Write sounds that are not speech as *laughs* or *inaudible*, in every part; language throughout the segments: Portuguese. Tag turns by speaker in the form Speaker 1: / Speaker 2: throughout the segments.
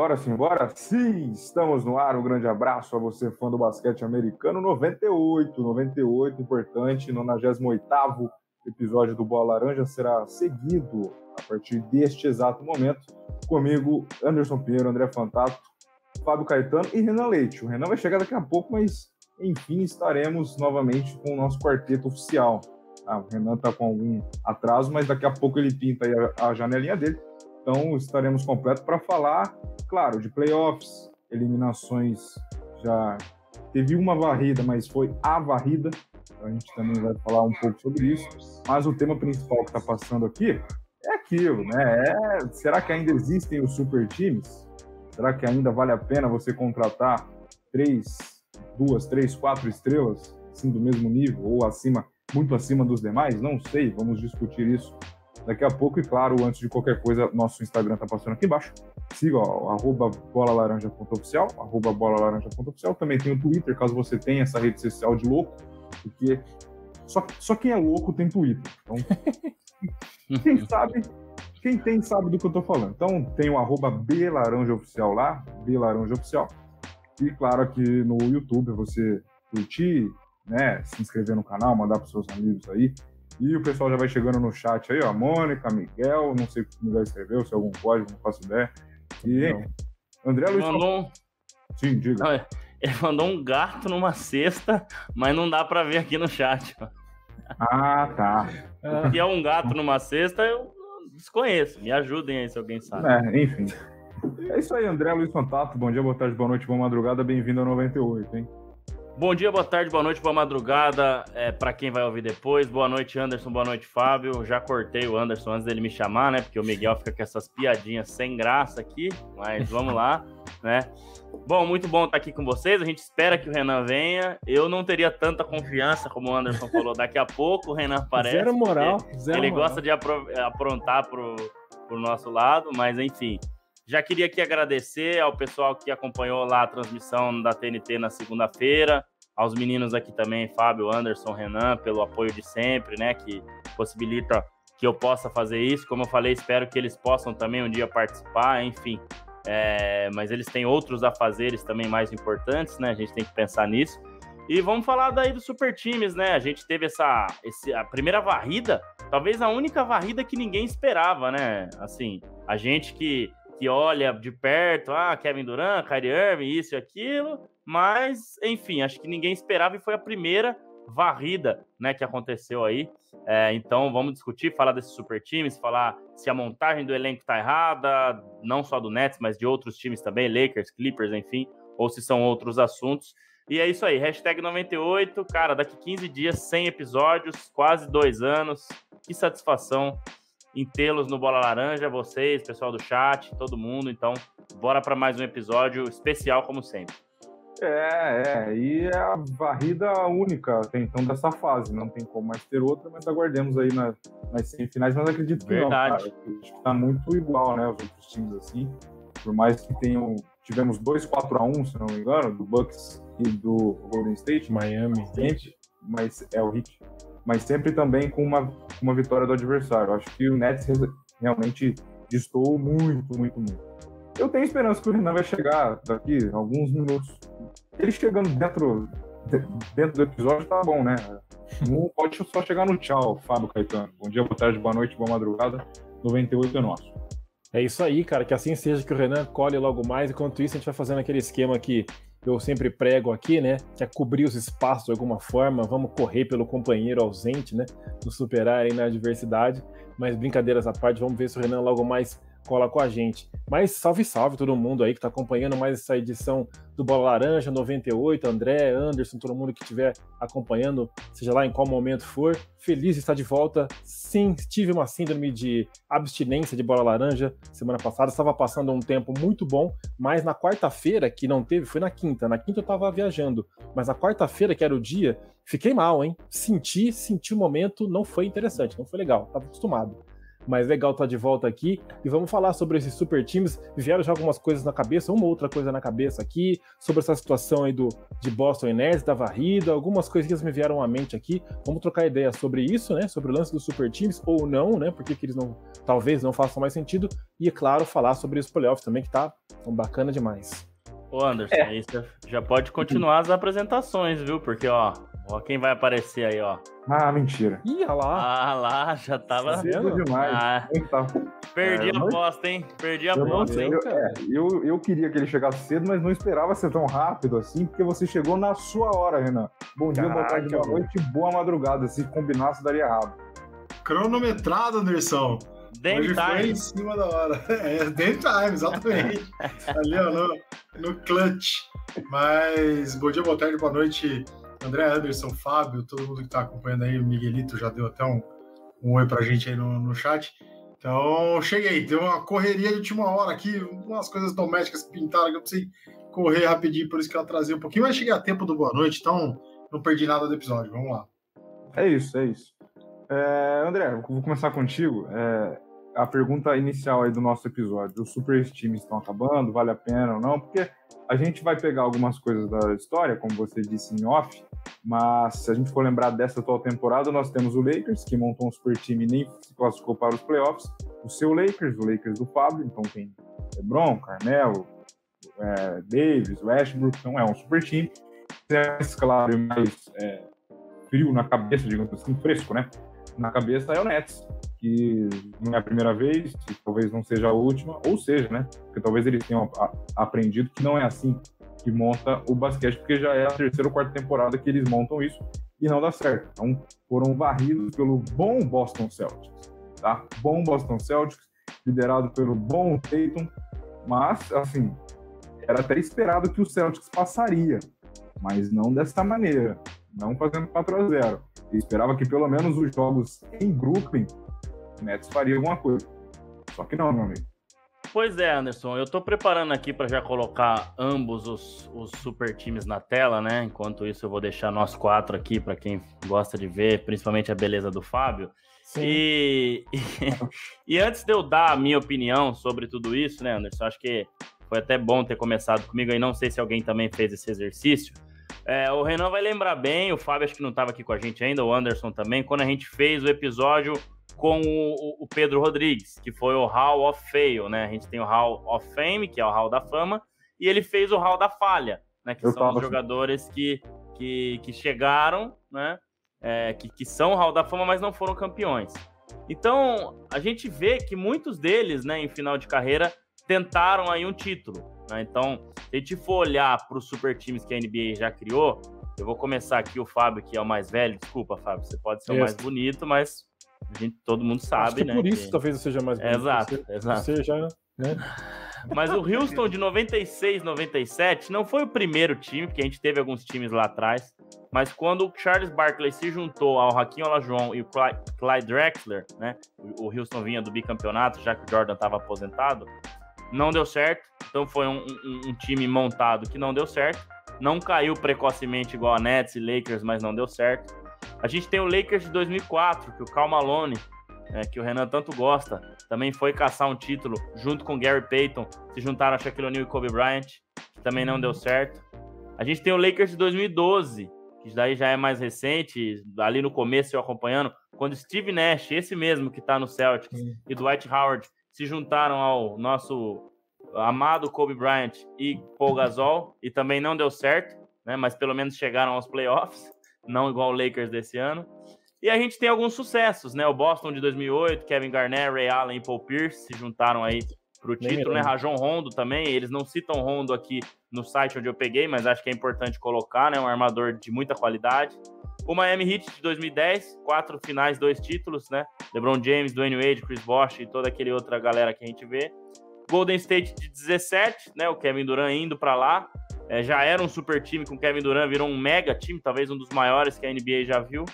Speaker 1: Simbora, simbora? Sim, estamos no ar. Um grande abraço a você, fã do basquete americano. 98, 98, importante. 98 episódio do Bola Laranja será seguido a partir deste exato momento. Comigo, Anderson Pinheiro, André Fantato, Fábio Caetano e Renan Leite. O Renan vai chegar daqui a pouco, mas enfim, estaremos novamente com o nosso quarteto oficial. Ah, o Renan está com algum atraso, mas daqui a pouco ele pinta a, a janelinha dele. Então estaremos completos para falar, claro, de playoffs, eliminações. Já teve uma varrida, mas foi a varrida. A gente também vai falar um pouco sobre isso. Mas o tema principal que está passando aqui é aquilo, né? É, será que ainda existem os super times? Será que ainda vale a pena você contratar três, duas, três, quatro estrelas, assim, do mesmo nível ou acima, muito acima dos demais? Não sei, vamos discutir isso daqui a pouco. E claro, antes de qualquer coisa, nosso Instagram tá passando aqui embaixo. Siga, ó, arroba bolalaranja.oficial, arroba bolalaranja.oficial. Também tem o Twitter, caso você tenha essa rede social de louco, porque só, só quem é louco tem Twitter. Então, *laughs* quem sabe, quem tem sabe do que eu tô falando. Então, tem o arroba belaranjaoficial lá, belaranjaoficial. E claro, aqui no YouTube, você curtir, né, se inscrever no canal, mandar para seus amigos aí. E o pessoal já vai chegando no chat aí, ó. Mônica, Miguel, não sei o que o Miguel escreveu, se é algum código, não faço ideia. E não. André Luiz.
Speaker 2: Mandou um...
Speaker 1: Sim, diga.
Speaker 2: Ele mandou um gato numa cesta, mas não dá para ver aqui no chat.
Speaker 1: Ah, tá.
Speaker 2: O que é um gato numa cesta, eu desconheço. Me ajudem aí se alguém sabe.
Speaker 1: É, enfim. É isso aí, André Luiz Contato. Bom dia, boa tarde, boa noite, boa madrugada. Bem-vindo ao 98, hein?
Speaker 2: Bom dia, boa tarde, boa noite, boa madrugada é, para quem vai ouvir depois. Boa noite, Anderson, boa noite, Fábio. Já cortei o Anderson antes dele me chamar, né? Porque o Miguel fica com essas piadinhas sem graça aqui, mas vamos lá, *laughs* né? Bom, muito bom estar aqui com vocês. A gente espera que o Renan venha. Eu não teria tanta confiança, como o Anderson falou, daqui a pouco o Renan aparece.
Speaker 3: Zero moral. Zero
Speaker 2: ele
Speaker 3: moral.
Speaker 2: gosta de aprontar pro, pro nosso lado, mas enfim. Já queria aqui agradecer ao pessoal que acompanhou lá a transmissão da TNT na segunda-feira, aos meninos aqui também, Fábio, Anderson, Renan, pelo apoio de sempre, né, que possibilita que eu possa fazer isso. Como eu falei, espero que eles possam também um dia participar, enfim. É, mas eles têm outros afazeres também mais importantes, né? A gente tem que pensar nisso. E vamos falar daí dos super times, né? A gente teve essa, esse, a primeira varrida, talvez a única varrida que ninguém esperava, né? Assim, a gente que que olha de perto, ah, Kevin Durant, Kyrie Irving, isso e aquilo, mas, enfim, acho que ninguém esperava e foi a primeira varrida, né, que aconteceu aí. É, então, vamos discutir, falar desses super times, falar se a montagem do elenco tá errada, não só do Nets, mas de outros times também, Lakers, Clippers, enfim, ou se são outros assuntos. E é isso aí, hashtag 98, cara, daqui 15 dias, 100 episódios, quase dois anos, que satisfação em tê-los no Bola Laranja, vocês, pessoal do chat, todo mundo. Então, bora para mais um episódio especial, como sempre.
Speaker 1: É, é, e é a varrida única até então dessa fase, não tem como mais ter outra, mas aguardemos aí na, nas semifinais, mas acredito que
Speaker 2: Verdade.
Speaker 1: não, cara. Acho que tá muito igual, né, os outros times assim, por mais que tenham, tivemos dois 4 a 1 se não me engano, do Bucks e do Golden State,
Speaker 3: Miami,
Speaker 1: mas é o Heat, mas sempre também com uma, uma vitória do adversário. Acho que o Nets realmente distou muito, muito, muito. Eu tenho esperança que o Renan vai chegar daqui alguns minutos. Ele chegando dentro, dentro do episódio tá bom, né? Não pode só chegar no tchau, Fábio Caetano. Bom dia, boa tarde, boa noite, boa madrugada. 98 é nosso.
Speaker 3: É isso aí, cara. Que assim seja que o Renan colhe logo mais. Enquanto isso, a gente vai fazendo aquele esquema que eu sempre prego aqui, né? Que é cobrir os espaços de alguma forma. Vamos correr pelo companheiro ausente, né? Nos superar aí na adversidade. Mas brincadeiras à parte, vamos ver se o Renan logo mais cola com a gente. Mas salve, salve todo mundo aí que está acompanhando mais essa edição do Bola Laranja 98, André, Anderson, todo mundo que estiver acompanhando, seja lá em qual momento for. Feliz de estar de volta. Sim, tive uma síndrome de abstinência de Bola Laranja semana passada, estava passando um tempo muito bom, mas na quarta-feira, que não teve, foi na quinta. Na quinta eu estava viajando, mas na quarta-feira, que era o dia, fiquei mal, hein? Senti, senti o momento, não foi interessante, não foi legal, estava acostumado. Mas legal estar tá de volta aqui e vamos falar sobre esses super times. Vieram já algumas coisas na cabeça, uma outra coisa na cabeça aqui, sobre essa situação aí do, de Boston e Nets, da varrida, algumas coisinhas me vieram à mente aqui. Vamos trocar ideia sobre isso, né? Sobre o lance dos super times ou não, né? Porque que eles não, talvez não façam mais sentido. E, é claro, falar sobre os playoffs também, que tá bacana demais.
Speaker 2: Ô Anderson, é. aí você já pode continuar as apresentações, viu? Porque, ó, ó quem vai aparecer aí, ó.
Speaker 1: Ah, mentira.
Speaker 3: Ih, olha lá.
Speaker 2: Ah, lá, já tava...
Speaker 1: Cedo demais. Ah,
Speaker 2: então, perdi é, a aposta, hein? Perdi a aposta, hein?
Speaker 1: Eu, é, eu, eu queria que ele chegasse cedo, mas não esperava ser tão rápido assim, porque você chegou na sua hora, Renan. Bom dia, boa tarde, boa noite, boa madrugada. Se combinasse, daria errado.
Speaker 4: Cronometrado, Anderson.
Speaker 2: Dame Hoje
Speaker 4: time. foi em cima da hora. *laughs* É, Dame time, exatamente. *laughs* Ali, ó, no, no clutch. Mas bom dia, boa tarde, boa noite, André Anderson, Fábio, todo mundo que está acompanhando aí, o Miguelito já deu até um, um oi pra gente aí no, no chat. Então, cheguei, deu uma correria de última hora aqui, umas coisas domésticas pintaram que eu precisei correr rapidinho, por isso que eu atrasei um pouquinho, mas cheguei a tempo do boa noite, então não perdi nada do episódio. Vamos lá.
Speaker 1: É isso, é isso. É, André, vou começar contigo. É, a pergunta inicial aí do nosso episódio: os super times estão acabando? Vale a pena ou não? Porque a gente vai pegar algumas coisas da história, como você disse em off, mas se a gente for lembrar dessa atual temporada, nós temos o Lakers, que montou um super time e nem se classificou para os playoffs, o seu Lakers, o Lakers do Fábio, então tem LeBron, Carmelo, é, Davis, Westbrook, então é um super time. É mais claro e mais é, frio na cabeça, digamos assim, fresco, né? Na cabeça é o Nets, que não é a primeira vez, e talvez não seja a última, ou seja, né? Porque talvez eles tenham aprendido que não é assim que monta o basquete, porque já é a terceira ou quarta temporada que eles montam isso e não dá certo. Então foram varridos pelo bom Boston Celtics, tá? Bom Boston Celtics, liderado pelo bom Tatum, mas assim era até esperado que o Celtics passaria, mas não dessa maneira, não fazendo 4 a 0. Eu esperava que pelo menos os jogos em Brooklyn o Nets faria alguma coisa. Só que não, meu amigo.
Speaker 2: Pois é, Anderson, eu tô preparando aqui para já colocar ambos os, os super times na tela, né? Enquanto isso, eu vou deixar nós quatro aqui para quem gosta de ver, principalmente a beleza do Fábio. Sim. E, e, *laughs* e antes de eu dar a minha opinião sobre tudo isso, né, Anderson? Acho que foi até bom ter começado comigo aí. Não sei se alguém também fez esse exercício. É, o Renan vai lembrar bem, o Fábio acho que não estava aqui com a gente ainda, o Anderson também, quando a gente fez o episódio com o, o, Pedro Rodrigues, que foi o Hall of Fail, né? A gente tem o Hall of Fame, que é o Hall da Fama, e ele fez o Hall da Falha, né? Que Eu são os assim. jogadores que, que, que chegaram, né? É, que, que são o Hall da Fama, mas não foram campeões. Então, a gente vê que muitos deles, né, em final de carreira, tentaram aí um título. Né? Então, se a gente for olhar para os super times que a NBA já criou, eu vou começar aqui o Fábio, que é o mais velho. Desculpa, Fábio, você pode ser o mais bonito, mas a gente, todo mundo sabe, né?
Speaker 3: Por isso que... talvez eu seja mais bonito.
Speaker 2: exato, você, exato.
Speaker 3: Você já, né? *laughs*
Speaker 2: Mas o Houston de 96, 97 não foi o primeiro time, porque a gente teve alguns times lá atrás. Mas quando o Charles Barkley se juntou ao Raquinho Olajuwon e o Clyde Drexler, né? O Houston vinha do bicampeonato, já que o Jordan estava aposentado, não deu certo. Então foi um, um, um, time montado que não deu certo. Não caiu precocemente igual a Nets e Lakers, mas não deu certo. A gente tem o Lakers de 2004, que o Cal Malone, é, que o Renan tanto gosta, também foi caçar um título junto com Gary Payton, se juntaram a Shaquille O'Neal e Kobe Bryant, que também não deu certo. A gente tem o Lakers de 2012, que daí já é mais recente, ali no começo eu acompanhando, quando Steve Nash, esse mesmo que está no Celtics, e Dwight Howard se juntaram ao nosso amado Kobe Bryant e Paul Gasol, e também não deu certo, né, mas pelo menos chegaram aos playoffs *laughs* não igual o Lakers desse ano. E a gente tem alguns sucessos, né? O Boston de 2008, Kevin Garnett, Ray Allen e Paul Pierce se juntaram aí para o título, né? Rajon Rondo também. Eles não citam Rondo aqui no site onde eu peguei, mas acho que é importante colocar, né? Um armador de muita qualidade. O Miami Heat de 2010, quatro finais, dois títulos, né? LeBron James, Dwayne Wade, Chris Bosh e toda aquele outra galera que a gente vê. Golden State de 17, né? O Kevin Durant indo para lá. É, já era um super time com Kevin Durant, virou um mega time, talvez um dos maiores que a NBA já viu.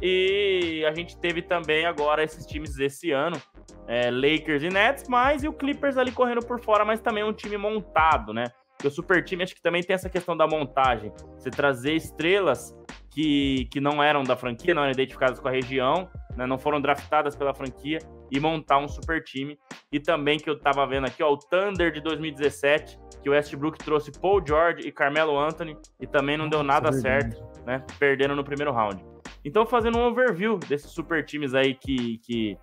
Speaker 2: E a gente teve também agora esses times desse ano, é, Lakers e Nets, mas e o Clippers ali correndo por fora, mas também um time montado, né? Porque o super time acho que também tem essa questão da montagem. Você trazer estrelas que, que não eram da franquia, não eram identificadas com a região, né? não foram draftadas pela franquia, e montar um super time. E também que eu tava vendo aqui, ó, o Thunder de 2017, que o Westbrook trouxe Paul George e Carmelo Anthony e também não deu nada certo, né? Perdendo no primeiro round. Então, fazendo um overview desses super times aí que, que,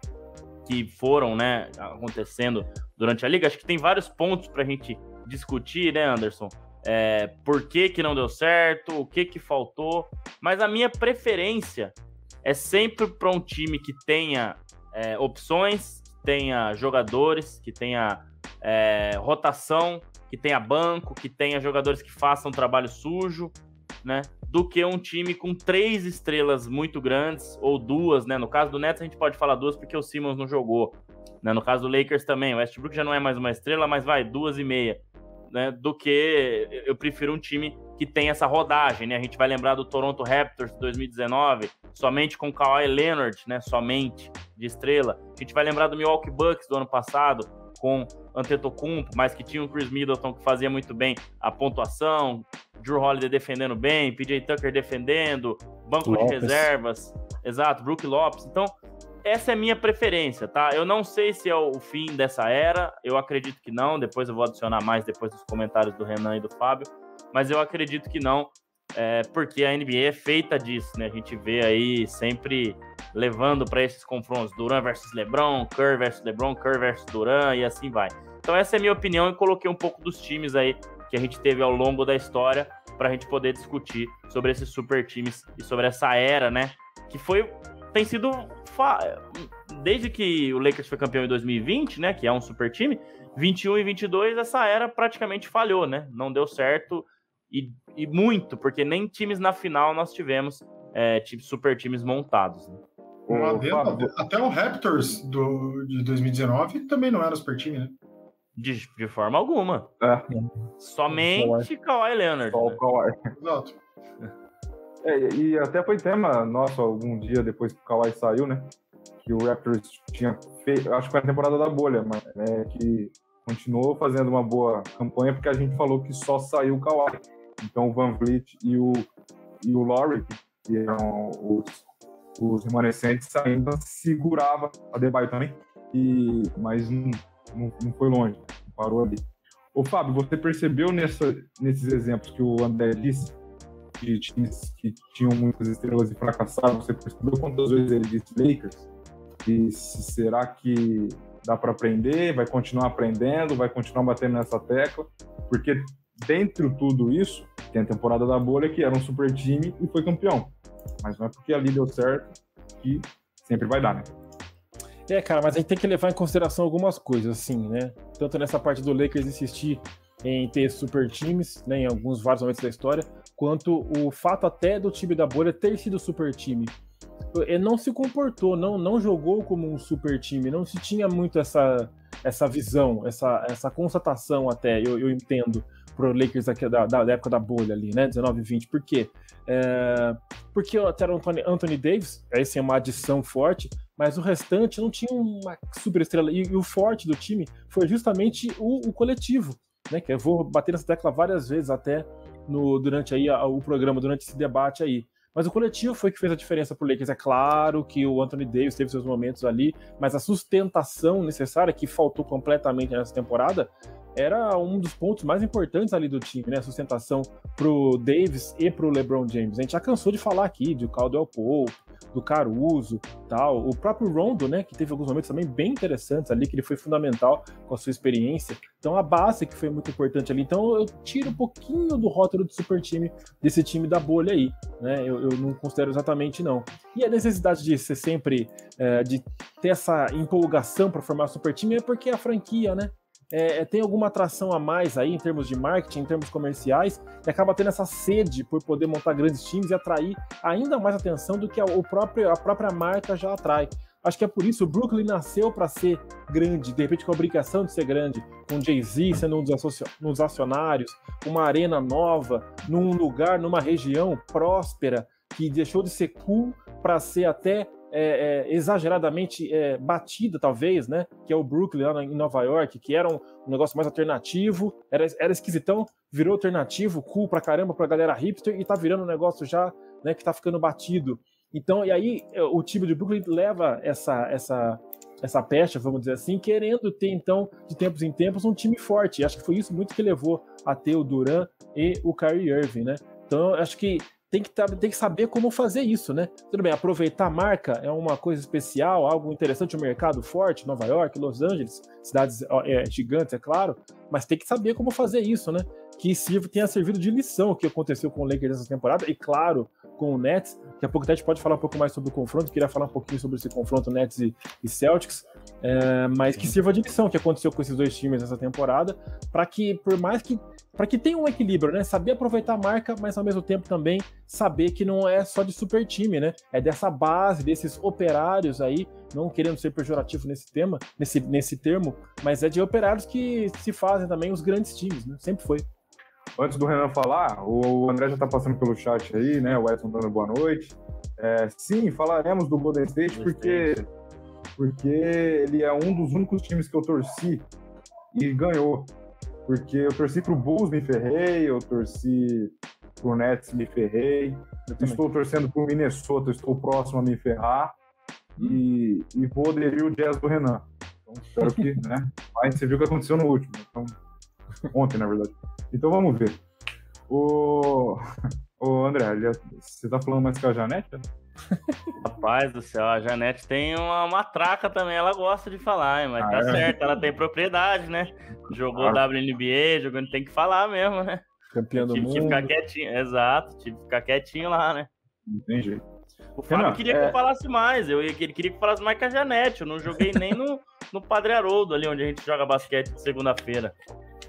Speaker 2: que foram, né, acontecendo durante a liga, acho que tem vários pontos pra gente discutir, né, Anderson? É, por que, que não deu certo, o que que faltou, mas a minha preferência é sempre para um time que tenha é, opções, que tenha jogadores, que tenha é, rotação, que tenha banco, que tenha jogadores que façam trabalho sujo, né? Do que um time com três estrelas muito grandes, ou duas, né? No caso do Nets, a gente pode falar duas porque o Simmons não jogou. Né? No caso do Lakers também, o Westbrook já não é mais uma estrela, mas vai, duas e meia né, do que eu prefiro um time que tem essa rodagem, né? A gente vai lembrar do Toronto Raptors de 2019, somente com Kawhi Leonard, né, somente de estrela. A gente vai lembrar do Milwaukee Bucks do ano passado com Antetokounmpo, mas que tinha o Chris Middleton que fazia muito bem a pontuação, Drew Holiday defendendo bem, PJ Tucker defendendo, banco Lopes. de reservas, exato, Brook Lopes. Então, essa é minha preferência, tá? Eu não sei se é o fim dessa era, eu acredito que não, depois eu vou adicionar mais depois dos comentários do Renan e do Fábio, mas eu acredito que não, é, porque a NBA é feita disso, né? A gente vê aí sempre levando para esses confrontos Duran versus LeBron, Curry versus LeBron, Curry versus Duran e assim vai. Então essa é a minha opinião e coloquei um pouco dos times aí que a gente teve ao longo da história para a gente poder discutir sobre esses super times e sobre essa era, né? Que foi tem sido desde que o Lakers foi campeão em 2020, né, que é um super time, 21 e 22 essa era praticamente falhou, né? Não deu certo e, e muito, porque nem times na final nós tivemos é, super times montados. Né?
Speaker 4: Adendo, até o Raptors do, de 2019 também não era super time, né?
Speaker 2: De, de forma alguma. É. Somente Kawhi Leonard. Só o né? Kawhi. Exato.
Speaker 1: É, e até foi tema nosso algum dia depois que o Kawhi saiu, né? Que o Raptors tinha feito, acho que foi a temporada da bolha, mas né, que continuou fazendo uma boa campanha porque a gente falou que só saiu o Kawhi. Então o Van Vliet e o, e o Laurie, que eram os, os remanescentes, ainda segurava a Debaio também, e, mas não, não, não foi longe, parou ali. Ô Fábio, você percebeu nessa, nesses exemplos que o André disse de times que tinham muitas estrelas e fracassaram, você percebeu quantas vezes ele disse Lakers? E será que dá para aprender? Vai continuar aprendendo? Vai continuar batendo nessa tecla? Porque dentro de tudo isso, tem a temporada da bolha que era um super time e foi campeão. Mas não é porque ali deu certo que sempre vai dar, né?
Speaker 3: É, cara, mas a gente tem que levar em consideração algumas coisas, assim, né? Tanto nessa parte do Lakers insistir em ter super times, né, em alguns vários momentos da história, quanto o fato até do time da bolha ter sido super time. Ele não se comportou, não, não jogou como um super time, não se tinha muito essa, essa visão, essa, essa constatação até, eu, eu entendo, pro Lakers aqui da, da, época da bolha ali, né, 19 e 20. Por quê? É, porque até o Anthony, Anthony Davis, aí sim é uma adição forte, mas o restante não tinha uma super estrela. E, e o forte do time foi justamente o, o coletivo, né, que eu vou bater nessa tecla várias vezes até no, durante aí a, o programa, durante esse debate aí. Mas o coletivo foi que fez a diferença pro Lakers. É claro que o Anthony Davis teve seus momentos ali, mas a sustentação necessária, que faltou completamente nessa temporada, era um dos pontos mais importantes ali do time, né? A sustentação pro Davis e pro LeBron James. A gente já cansou de falar aqui de Caldwell Pope, do Caruso, tal, o próprio Rondo, né, que teve alguns momentos também bem interessantes ali, que ele foi fundamental com a sua experiência. Então a base que foi muito importante ali. Então eu tiro um pouquinho do rótulo de super time desse time da bolha aí, né? Eu, eu não considero exatamente não. E a necessidade de ser sempre é, de ter essa empolgação para formar super time é porque a franquia, né? É, é, tem alguma atração a mais aí em termos de marketing, em termos comerciais, e acaba tendo essa sede por poder montar grandes times e atrair ainda mais atenção do que a, o próprio, a própria marca já atrai. Acho que é por isso o Brooklyn nasceu para ser grande, de repente com a obrigação de ser grande, com Jay-Z sendo um dos, um dos acionários, uma arena nova, num lugar, numa região próspera, que deixou de ser cool para ser até é, é, exageradamente é, batida, talvez, né? Que é o Brooklyn lá em Nova York, que era um, um, negócio mais alternativo, era, era esquisitão, virou alternativo, cool pra caramba pra galera hipster e tá virando um negócio já, né, que tá ficando batido. Então, e aí é, o time de Brooklyn leva essa, essa, essa pecha, vamos dizer assim, querendo ter, então, de tempos em tempos, um time forte. Acho que foi isso muito que levou a ter o Duran e o Kyrie Irving, né? Então, acho que tem que, tem que saber como fazer isso, né? Tudo bem, aproveitar a marca é uma coisa especial, algo interessante, um mercado forte, Nova York, Los Angeles, cidades é, gigantes, é claro, mas tem que saber como fazer isso, né? Que sirva, tenha servido de lição o que aconteceu com o Lakers essa temporada, e claro, com o Nets. Daqui a pouco a gente pode falar um pouco mais sobre o confronto, queria falar um pouquinho sobre esse confronto Nets e, e Celtics, é, mas que sirva de lição o que aconteceu com esses dois times essa temporada, para que, por mais que para que tenha um equilíbrio, né? Saber aproveitar a marca, mas ao mesmo tempo também saber que não é só de super time, né? É dessa base, desses operários aí, não querendo ser pejorativo nesse tema, nesse, nesse termo, mas é de operários que se fazem também os grandes times, né? Sempre foi.
Speaker 1: Antes do Renan falar, o André já tá passando pelo chat aí, né? O Edson dando boa noite. É, sim, falaremos do Golden State porque, porque ele é um dos únicos times que eu torci e ganhou. Porque eu torci pro Bulls, me ferrei, eu torci pro Nets, me ferrei. Eu estou torcendo pro Minnesota, estou próximo a me ferrar. E, e vou aderir o jazz do Renan. Então, espero que, né? *laughs* Mas você viu o que aconteceu no último. Então, ontem, na verdade. Então vamos ver. O, *laughs* o André, você tá falando mais que a Janete?
Speaker 2: Rapaz do céu, a Janete tem uma matraca também, ela gosta de falar, hein, mas ah, tá é? certo, ela tem propriedade, né? Jogou ah. WNBA, jogando, tem que falar mesmo, né?
Speaker 3: Campeão do
Speaker 2: tive
Speaker 3: mundo.
Speaker 2: Tive que ficar quietinho, exato, tive que ficar quietinho lá, né?
Speaker 1: Não tem jeito.
Speaker 2: O Fábio queria é... que eu falasse mais, eu, ele queria que eu falasse mais que a Janete, eu não joguei nem no, no Padre Haroldo ali, onde a gente joga basquete de segunda-feira.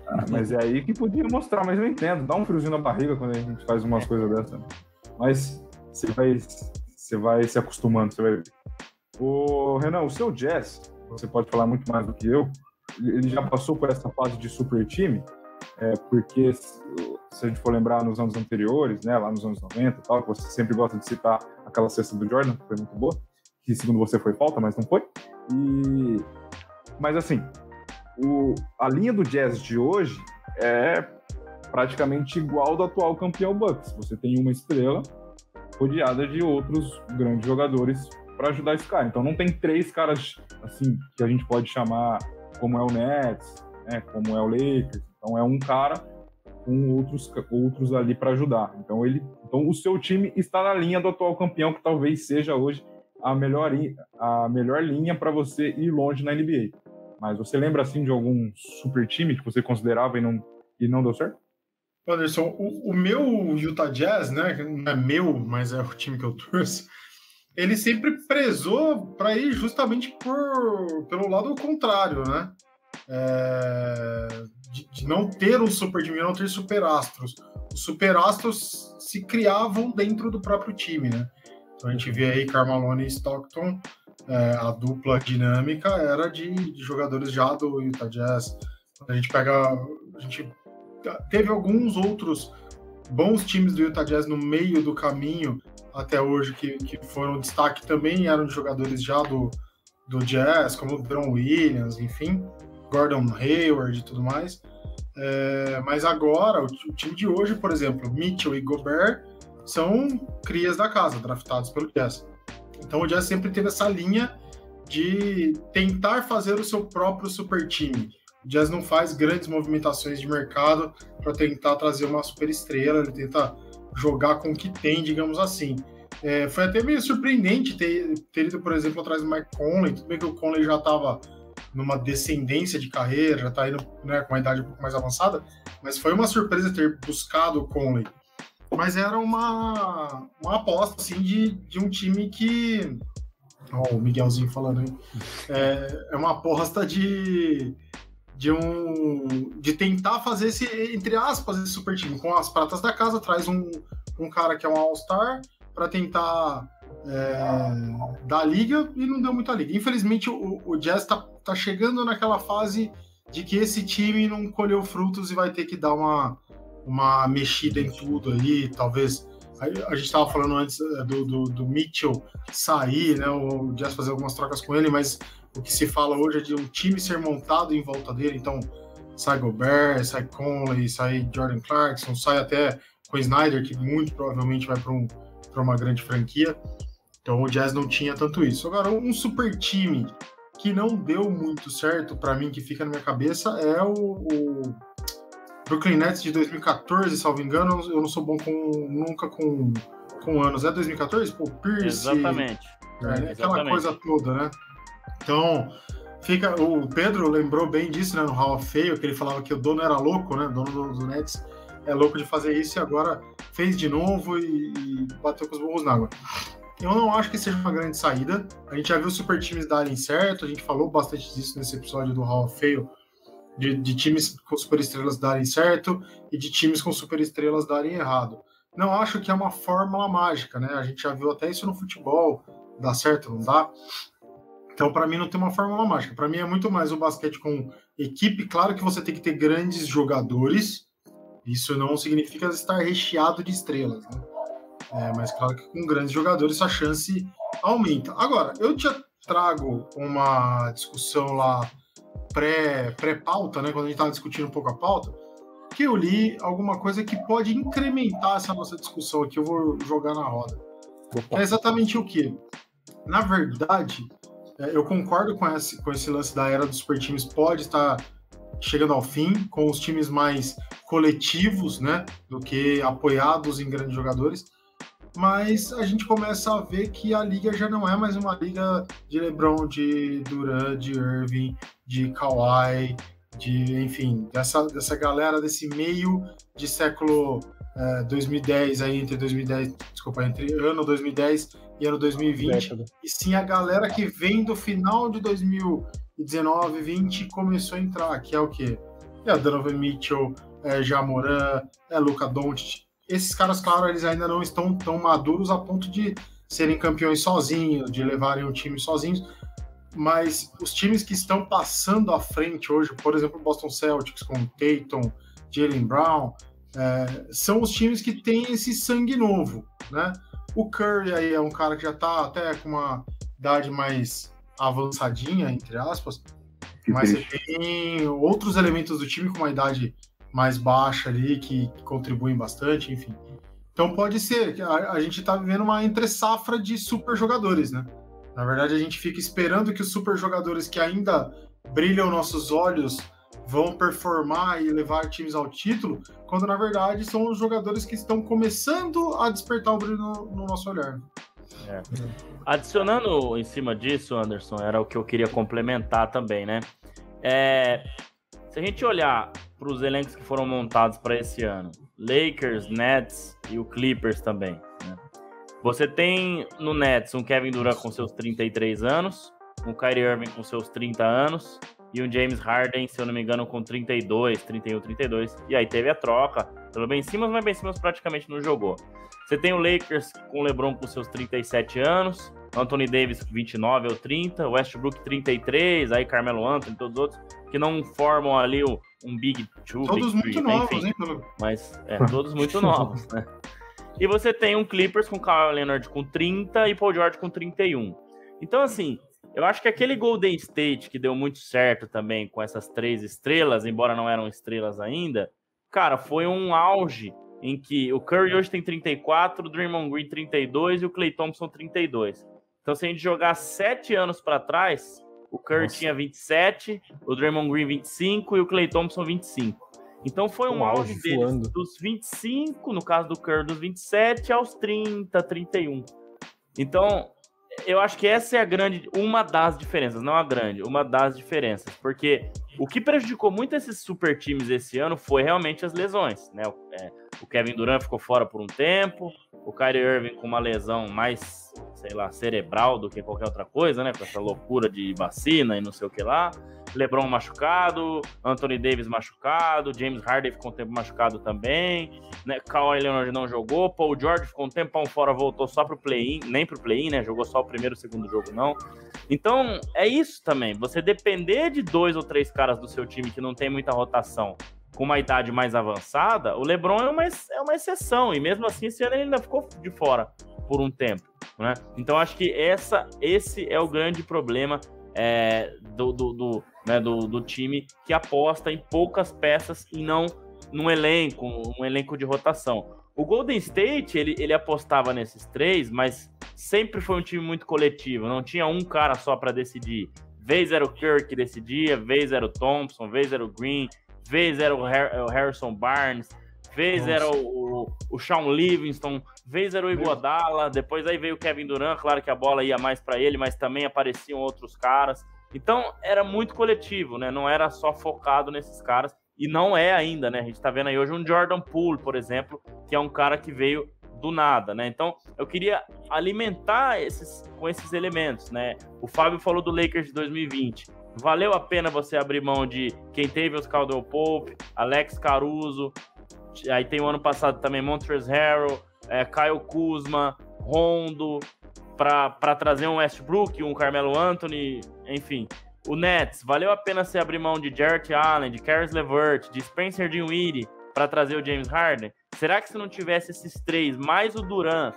Speaker 2: *laughs*
Speaker 1: Mas é aí que podia mostrar, mas eu entendo, dá um friozinho na barriga quando a gente faz umas coisas dessas. Mas você vai você vai se acostumando, você vai ver. O Renan, o seu Jazz, você pode falar muito mais do que eu, ele já passou por essa fase de super time, é, porque se a gente for lembrar nos anos anteriores, né, lá nos anos 90 e tal, você sempre gosta de citar aquela cesta do Jordan, que foi muito boa, que segundo você foi falta, mas não foi. E... Mas assim, o... a linha do Jazz de hoje é praticamente igual do atual campeão Bucks. Você tem uma estrela rodeada de outros grandes jogadores para ajudar esse cara. Então não tem três caras assim que a gente pode chamar como é o Nets, né, como é o Lakers. Então é um cara com outros outros ali para ajudar. Então ele, então o seu time está na linha do atual campeão que talvez seja hoje a melhor a melhor linha para você ir longe na NBA. Mas você lembra assim de algum super time que você considerava e não e não deu certo?
Speaker 4: Anderson, o, o, meu Utah Jazz, né, não é meu, mas é o time que eu torço, ele sempre prezou para ir justamente por, pelo lado contrário, né? É, de, de, não ter um super time, não ter superastros. Os superastros se criavam dentro do próprio time, né? Então a gente vê aí Carmelo e Stockton, é, a dupla dinâmica era de, de jogadores já do Utah Jazz. A gente pega, a gente teve alguns outros bons times do Utah Jazz no meio do caminho até hoje que, que foram destaque também eram jogadores já do, do Jazz, como Bron Williams, enfim, Gordon Hayward e tudo mais. É, mas agora, o, o, time de hoje, por exemplo, Mitchell e Gobert são crias da casa, draftados pelo Jazz. Então o Jazz sempre teve essa linha de tentar fazer o seu próprio super time. O Jazz não faz grandes movimentações de mercado para tentar trazer uma super estrela, ele tenta jogar com o que tem, digamos assim. É, foi até meio surpreendente ter, ter ido, por exemplo, atrás do Mike Conley. Tudo bem que o Conley já estava numa descendência de carreira, já está indo né, com uma idade um pouco mais avançada, mas foi uma surpresa ter buscado o Conley. Mas era uma, uma aposta assim, de, de um time que. Ó, oh, o Miguelzinho falando aí. É, é uma aposta de de um de tentar fazer esse entre aspas esse super time com as pratas da casa traz um, um cara que é um all star para tentar é, dar liga e não deu muita liga infelizmente o, o Jazz tá, tá chegando naquela fase de que esse time não colheu frutos e vai ter que dar uma uma mexida em tudo aí talvez a, gente estava falando antes é, do, do, do Mitchell sair né o Jazz fazer algumas trocas com ele mas o que se fala hoje é de um time ser montado em volta dele, então sai Gobert, sai Conley, sai Jordan Clarkson, sai até com Snyder, que muito provavelmente vai para um, uma grande franquia. Então o Jazz não tinha tanto isso. Agora, um super time que não deu muito certo para mim, que fica na minha cabeça, é o, o Brooklyn Nets de 2014, salvo engano. Eu não sou bom com nunca com, com anos. É 2014? Pô, Pierce.
Speaker 2: Exatamente.
Speaker 4: É, aquela Exatamente. coisa toda, né? Então, fica. O Pedro lembrou bem disso, né? No Hall of Fame, que ele falava que o dono era louco, né? O dono do, do Nets é louco de fazer isso e agora fez de novo e, e bateu com os burros na água. Eu não acho que seja uma grande saída. A gente já viu super times darem certo, a gente falou bastante disso nesse episódio do Hall of Fame, de, de times com super estrelas darem certo e de times com super estrelas darem errado. Não acho que é uma fórmula mágica, né? A gente já viu até isso no futebol, dá certo, não dá? Então, para mim, não tem uma fórmula mágica. Para mim, é muito mais o basquete com equipe. Claro que você tem que ter grandes jogadores. Isso não significa estar recheado de estrelas, né? É, mas claro que com grandes jogadores a chance aumenta. Agora, eu te trago uma discussão lá pré-pauta, pré né? Quando a gente estava discutindo um pouco a pauta, que eu li alguma coisa que pode incrementar essa nossa discussão aqui. Eu vou jogar na roda. É exatamente o que? Na verdade, é, eu concordo com esse, com esse lance da era dos super times, pode estar chegando ao fim, com os times mais coletivos, né, do que apoiados em grandes jogadores mas a gente começa a ver que a liga já não é mais uma liga de LeBron, de Durant, de Irving, de Kawhi, de enfim, dessa, dessa galera desse meio de século é, 2010 aí entre 2010, desculpa, entre ano 2010 e ano 2020, e sim a galera que vem do final de 2019, 20 começou a entrar, que é o quê? É a Donovan Mitchell, é Jamoran, é Luca Doncic, esses caras, claro, eles ainda não estão tão maduros a ponto de serem campeões sozinhos, de levarem o time sozinhos, mas os times que estão passando à frente hoje, por exemplo, o Boston Celtics com Tatum, Jalen Brown, é, são os times que têm esse sangue novo, né? O Curry aí é um cara que já está até com uma idade mais avançadinha, entre aspas, mas você tem outros elementos do time com uma idade mais baixa ali, que, contribuem bastante, enfim. Então pode ser que a, a gente está vivendo uma entre safra de super jogadores, né? Na verdade, a gente fica esperando que os super jogadores que ainda brilham nossos olhos vão performar e levar times ao título, quando na verdade são os jogadores que estão começando a despertar o brilho no, no nosso olhar.
Speaker 2: É. Adicionando em cima disso, Anderson, era o que eu queria complementar também, né? É, se a gente olhar para os elencos que foram montados para esse ano. Lakers, Nets e o Clippers também. Né? Você tem no Nets um Kevin Durant com seus 33 anos, um Kyrie Irving com seus 30 anos e um James Harden, se eu não me engano, com 32, 31, 32. E aí teve a troca. Pelo Ben Simmons, mas Ben Simmons praticamente não jogou. Você tem o Lakers com o LeBron com seus 37 anos, Anthony Davis 29 ou 30, Westbrook 33, aí Carmelo Anthony, todos os outros, que não formam ali o, um Big Two,
Speaker 4: Todos
Speaker 2: Big
Speaker 4: muito three, novos,
Speaker 2: enfim,
Speaker 4: hein?
Speaker 2: Mas, é, todos muito novos, né? E você tem um Clippers com Kawhi Leonard com 30 e Paul George com 31. Então, assim, eu acho que aquele Golden State que deu muito certo também com essas três estrelas, embora não eram estrelas ainda, cara, foi um auge em que o Curry hoje tem 34, o Draymond Green 32 e o Clay Thompson 32. Então, se a gente jogar sete anos para trás, o Curry Nossa. tinha 27, o Draymond Green 25 e o Clay Thompson 25. Então foi um, um auge deles dos 25, no caso do Curry, dos 27 aos 30, 31. Então, eu acho que essa é a grande, uma das diferenças, não a grande, uma das diferenças, porque o que prejudicou muito esses super times esse ano foi realmente as lesões, né? É, o Kevin Durant ficou fora por um tempo, o Kyrie Irving com uma lesão mais, sei lá, cerebral do que qualquer outra coisa, né? Com essa loucura de vacina e não sei o que lá. LeBron machucado, Anthony Davis machucado, James Harden ficou um tempo machucado também, né? Kawhi Leonard não jogou, Paul George ficou um tempão fora, voltou só pro play-in, nem pro play-in, né? Jogou só o primeiro e o segundo jogo, não. Então, é isso também. Você depender de dois ou três caras do seu time que não tem muita rotação com uma idade mais avançada, o LeBron é uma, é uma exceção, e mesmo assim esse ano ele ainda ficou de fora por um tempo. Né? Então acho que essa, esse é o grande problema é, do, do, do, né, do, do, time que aposta em poucas peças e não num elenco, um elenco de rotação. O Golden State, ele, ele apostava nesses três, mas sempre foi um time muito coletivo, não tinha um cara só para decidir Vez era o Kirk desse dia, vez era o Thompson, vez era o Green, vez era o, Harrison Barnes, vez Nossa. era o, o, o Sean Livingston, vez era o Iguodala, depois aí veio o Kevin Durant, claro que a bola ia mais para ele, mas também apareciam outros caras. Então era muito coletivo, né? Não era só focado nesses caras e não é ainda, né? A gente tá vendo aí hoje um Jordan Poole, por exemplo, que é um cara que veio do nada, né? Então, eu queria alimentar esses com esses elementos, né? O Fábio falou do Lakers de 2020. Valeu a pena você abrir mão de quem teve os Caldwell Pope, Alex Caruso, aí tem o ano passado também Montrezl Harrell, é, Kyle Kuzma, Rondo, para trazer um Westbrook, um Carmelo Anthony, enfim. O Nets, valeu a pena você abrir mão de Jarrett Allen, de Caris LeVert, de Spencer Dinwiddie para trazer o James Harden? Será que se não tivesse esses três, mais o Duran,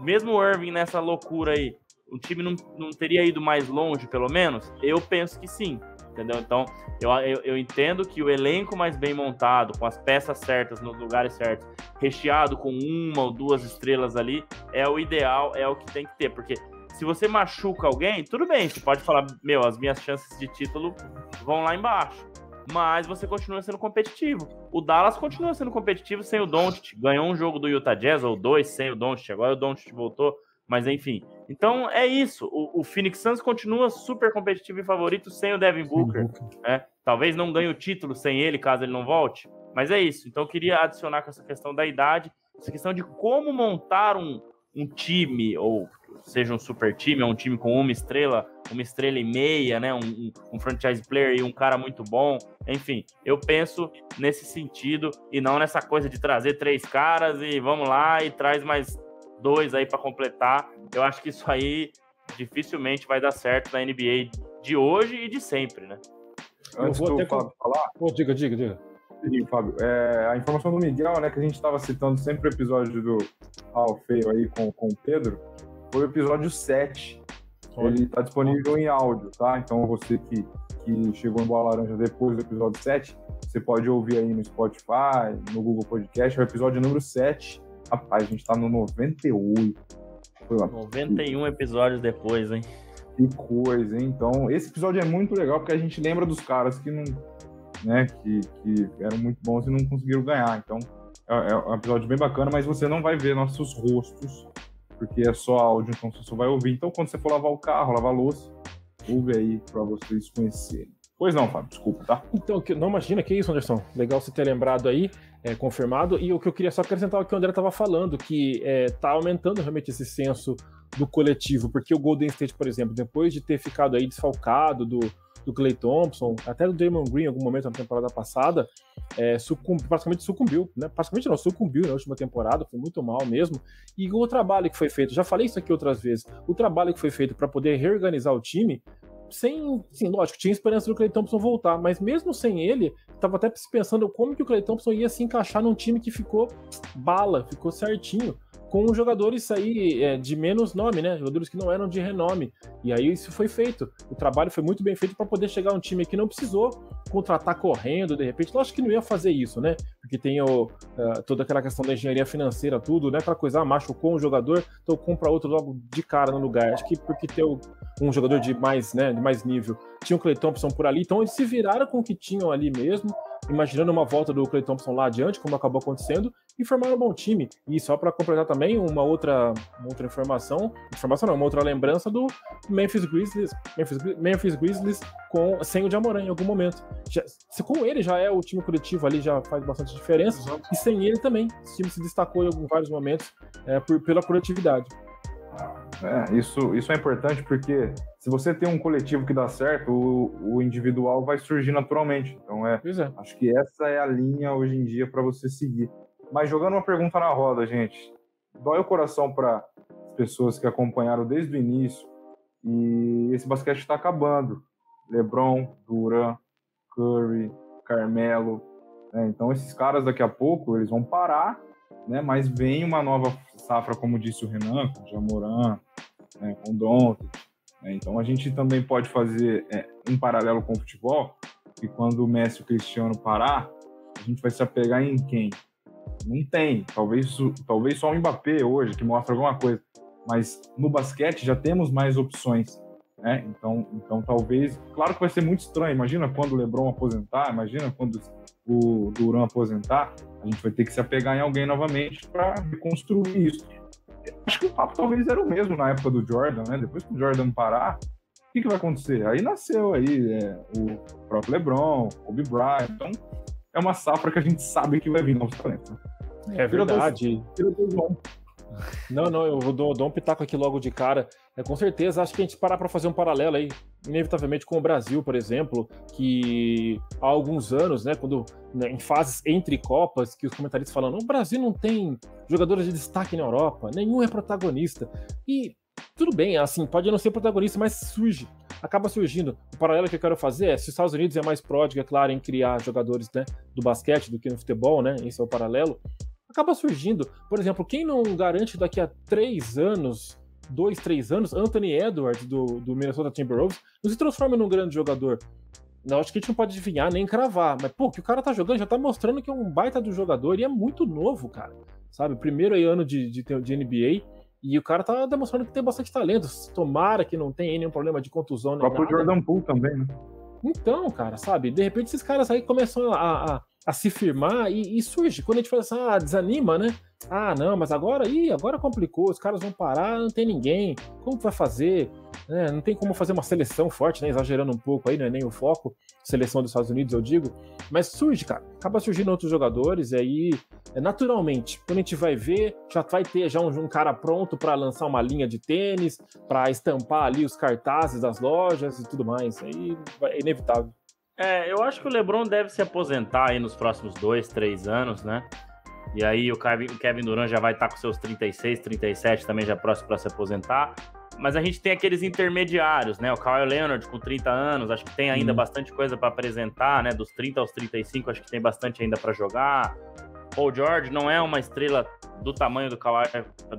Speaker 2: mesmo o Irving nessa loucura aí, o time não, não teria ido mais longe, pelo menos? Eu penso que sim, entendeu? Então, eu, eu, eu, entendo que o elenco mais bem montado, com as peças certas nos lugares certos, recheado com uma ou duas estrelas ali, é o ideal, é o que tem que ter, porque se você machuca alguém, tudo bem, você pode falar, meu, as minhas chances de título vão lá embaixo. Mas você continua sendo competitivo. O Dallas continua sendo competitivo sem o Doncic. Ganhou um jogo do Utah Jazz, ou dois sem o Doncic. Agora o Doncic voltou, mas enfim. Então é isso. O, o Phoenix Suns continua super competitivo e favorito sem o Devin Booker. Né? Talvez não ganhe o título sem ele, caso ele não volte. Mas é isso. Então eu queria adicionar com essa questão da idade, essa questão de como montar um, um time, ou seja um super time, ou um time com uma estrela, uma estrela e meia, né? Um, um, franchise player e um cara muito bom. Enfim, eu penso nesse sentido e não nessa coisa de trazer três caras e vamos lá e traz mais dois aí para completar. Eu acho que isso aí dificilmente vai dar certo na NBA de hoje e de sempre, né?
Speaker 1: Antes eu vou do Fábio falar.
Speaker 3: Oh, diga, diga, diga.
Speaker 1: Sim, Fábio. É, a informação do Miguel, né, que a gente estava citando sempre o episódio do Al Feio aí com, com o Pedro, foi o episódio 7. Ele está disponível em áudio, tá? Então você que, que chegou no Boa Laranja depois do episódio 7, você pode ouvir aí no Spotify, no Google Podcast, é o episódio número 7. Rapaz, a gente está no 98.
Speaker 2: Foi 91 episódios depois, hein?
Speaker 1: Que coisa, hein? Então, esse episódio é muito legal porque a gente lembra dos caras que não né, que, que eram muito bons e não conseguiram ganhar. Então, é, é, um episódio bem bacana, mas você não vai ver nossos rostos, porque é só áudio, então você só vai ouvir. Então, quando você for lavar o carro, lavar a louça, ouve aí para vocês conhecerem. Pois não, Fábio, desculpa, tá?
Speaker 3: Então, não imagina que isso, Anderson. Legal você ter lembrado aí, é, confirmado. E o que eu queria só acrescentar é o que o André estava falando, que é, tá aumentando realmente esse senso do coletivo, porque o Golden State, por exemplo, depois de ter ficado aí desfalcado do, do Clay Thompson, até do Draymond Green em algum momento na temporada passada, é, sucumbi, praticamente sucumbiu, né? Praticamente não, sucumbiu na última temporada, foi muito mal mesmo. E o trabalho que foi feito, já falei isso aqui outras vezes, o trabalho que foi feito para poder reorganizar o time, sem, sim, lógico, tinha esperança do Clay Thompson voltar, mas mesmo sem ele, tava até pensando como que o Clay Thompson ia se encaixar num time que ficou bala, ficou certinho com jogadores aí é, de menos nome, né? Jogadores que não eram de renome. E aí isso foi feito. O trabalho foi muito bem feito para poder chegar a um time que não precisou contratar correndo, de repente. Lógico que não ia fazer isso, né? Porque tem o, uh, toda aquela questão da engenharia financeira, tudo, né? Aquela coisa, ah, machucou um jogador, então compra outro logo de cara no lugar. Acho que porque tem um jogador de mais, né, de mais nível, tinha o Clay Thompson por ali, então eles se viraram com o que tinham ali mesmo imaginando uma volta do Clay Thompson lá adiante, como acabou acontecendo, e formaram um bom time. E só para completar também uma outra, uma outra informação, informação não, uma outra lembrança do Memphis Grizzlies, Memphis, Memphis Grizzlies com, sem o Jamoran em algum momento. Já, se com ele já é o time coletivo ali, já faz bastante diferença, Exato. e sem ele também, o time se destacou em vários momentos é, por, pela coletividade.
Speaker 1: É, isso, isso é importante porque se você tem um coletivo que dá certo, o, o individual vai surgir naturalmente. Então é, é. acho que essa é a linha hoje em dia para você seguir. Mas jogando uma pergunta na roda, gente, dói o coração para as pessoas que acompanharam desde o início e esse basquete está acabando. LeBron, Duran, Curry, Carmelo. Né? Então esses caras daqui a pouco eles vão parar, né? Mas vem uma nova safra, como disse o Renan, com o Jamoran, né, com o Doncic. Né? Então a gente também pode fazer é, um paralelo com o futebol, que quando o Messi e o Cristiano parar, a gente vai se apegar em quem? Não tem. Talvez, talvez só o Mbappé hoje, que mostra alguma coisa. Mas no basquete já temos mais opções. Né? Então, então, talvez. Claro que vai ser muito estranho. Imagina quando o LeBron aposentar, imagina quando o Duran aposentar, a gente vai ter que se apegar em alguém novamente para reconstruir isso. Acho que o papo talvez era o mesmo na época do Jordan, né? Depois que o Jordan parar, o que, que vai acontecer? Aí nasceu aí é, o próprio LeBron, Kobe Bryant. Então, é uma safra que a gente sabe que vai vir novos talentos. Né?
Speaker 3: É verdade. Tira do, não, não, eu dou, dou um pitaco aqui logo de cara. É, com certeza, acho que a gente parar para fazer um paralelo aí, inevitavelmente com o Brasil, por exemplo, que há alguns anos, né, quando né, em fases entre Copas, que os comentaristas falam, o Brasil não tem jogadores de destaque na Europa, nenhum é protagonista. E tudo bem, assim, pode não ser protagonista, mas surge, acaba surgindo. O paralelo que eu quero fazer é, se os Estados Unidos é mais pródigo, é claro, em criar jogadores né, do basquete do que no futebol, né, esse é o paralelo, acaba surgindo. Por exemplo, quem não garante daqui a três anos, dois, três anos, Anthony Edwards do, do Minnesota Timberwolves não se transforma num grande jogador. Não, acho que a gente não pode adivinhar nem cravar, mas pô, que o cara tá jogando já tá mostrando que é um baita do jogador e é muito novo, cara. Sabe? Primeiro aí ano de, de, de NBA e o cara tá demonstrando que tem bastante talento. Tomara que não tenha nenhum problema de contusão. O
Speaker 1: próprio Jordan Poole também, né?
Speaker 3: Então, cara, sabe? De repente esses caras aí começam a, a a se firmar e, e, surge. Quando a gente fala assim, ah, desanima, né? Ah, não, mas agora, ih, agora complicou, os caras vão parar, não tem ninguém, como vai fazer? É, não tem como fazer uma seleção forte, né? Exagerando um pouco aí, é nem o foco, seleção dos Estados Unidos, eu digo. Mas surge, cara, acaba surgindo outros jogadores, e aí, é, naturalmente, quando a gente vai ver, já vai ter já um, um cara pronto para lançar uma linha de tênis, para estampar ali os cartazes das lojas e tudo mais. Aí é inevitável.
Speaker 2: É, eu acho que o LeBron deve se aposentar aí nos próximos dois, três anos, né? E aí o Kevin, Durant já vai estar tá com seus 36, 37 também já próximo para se aposentar. Mas a gente tem aqueles intermediários, né? O Kawhi Leonard com 30 anos, acho que tem ainda hum. bastante coisa para apresentar, né? Dos 30 aos 35, acho que tem bastante ainda para jogar. Paul George não é uma estrela do tamanho do Kawhi,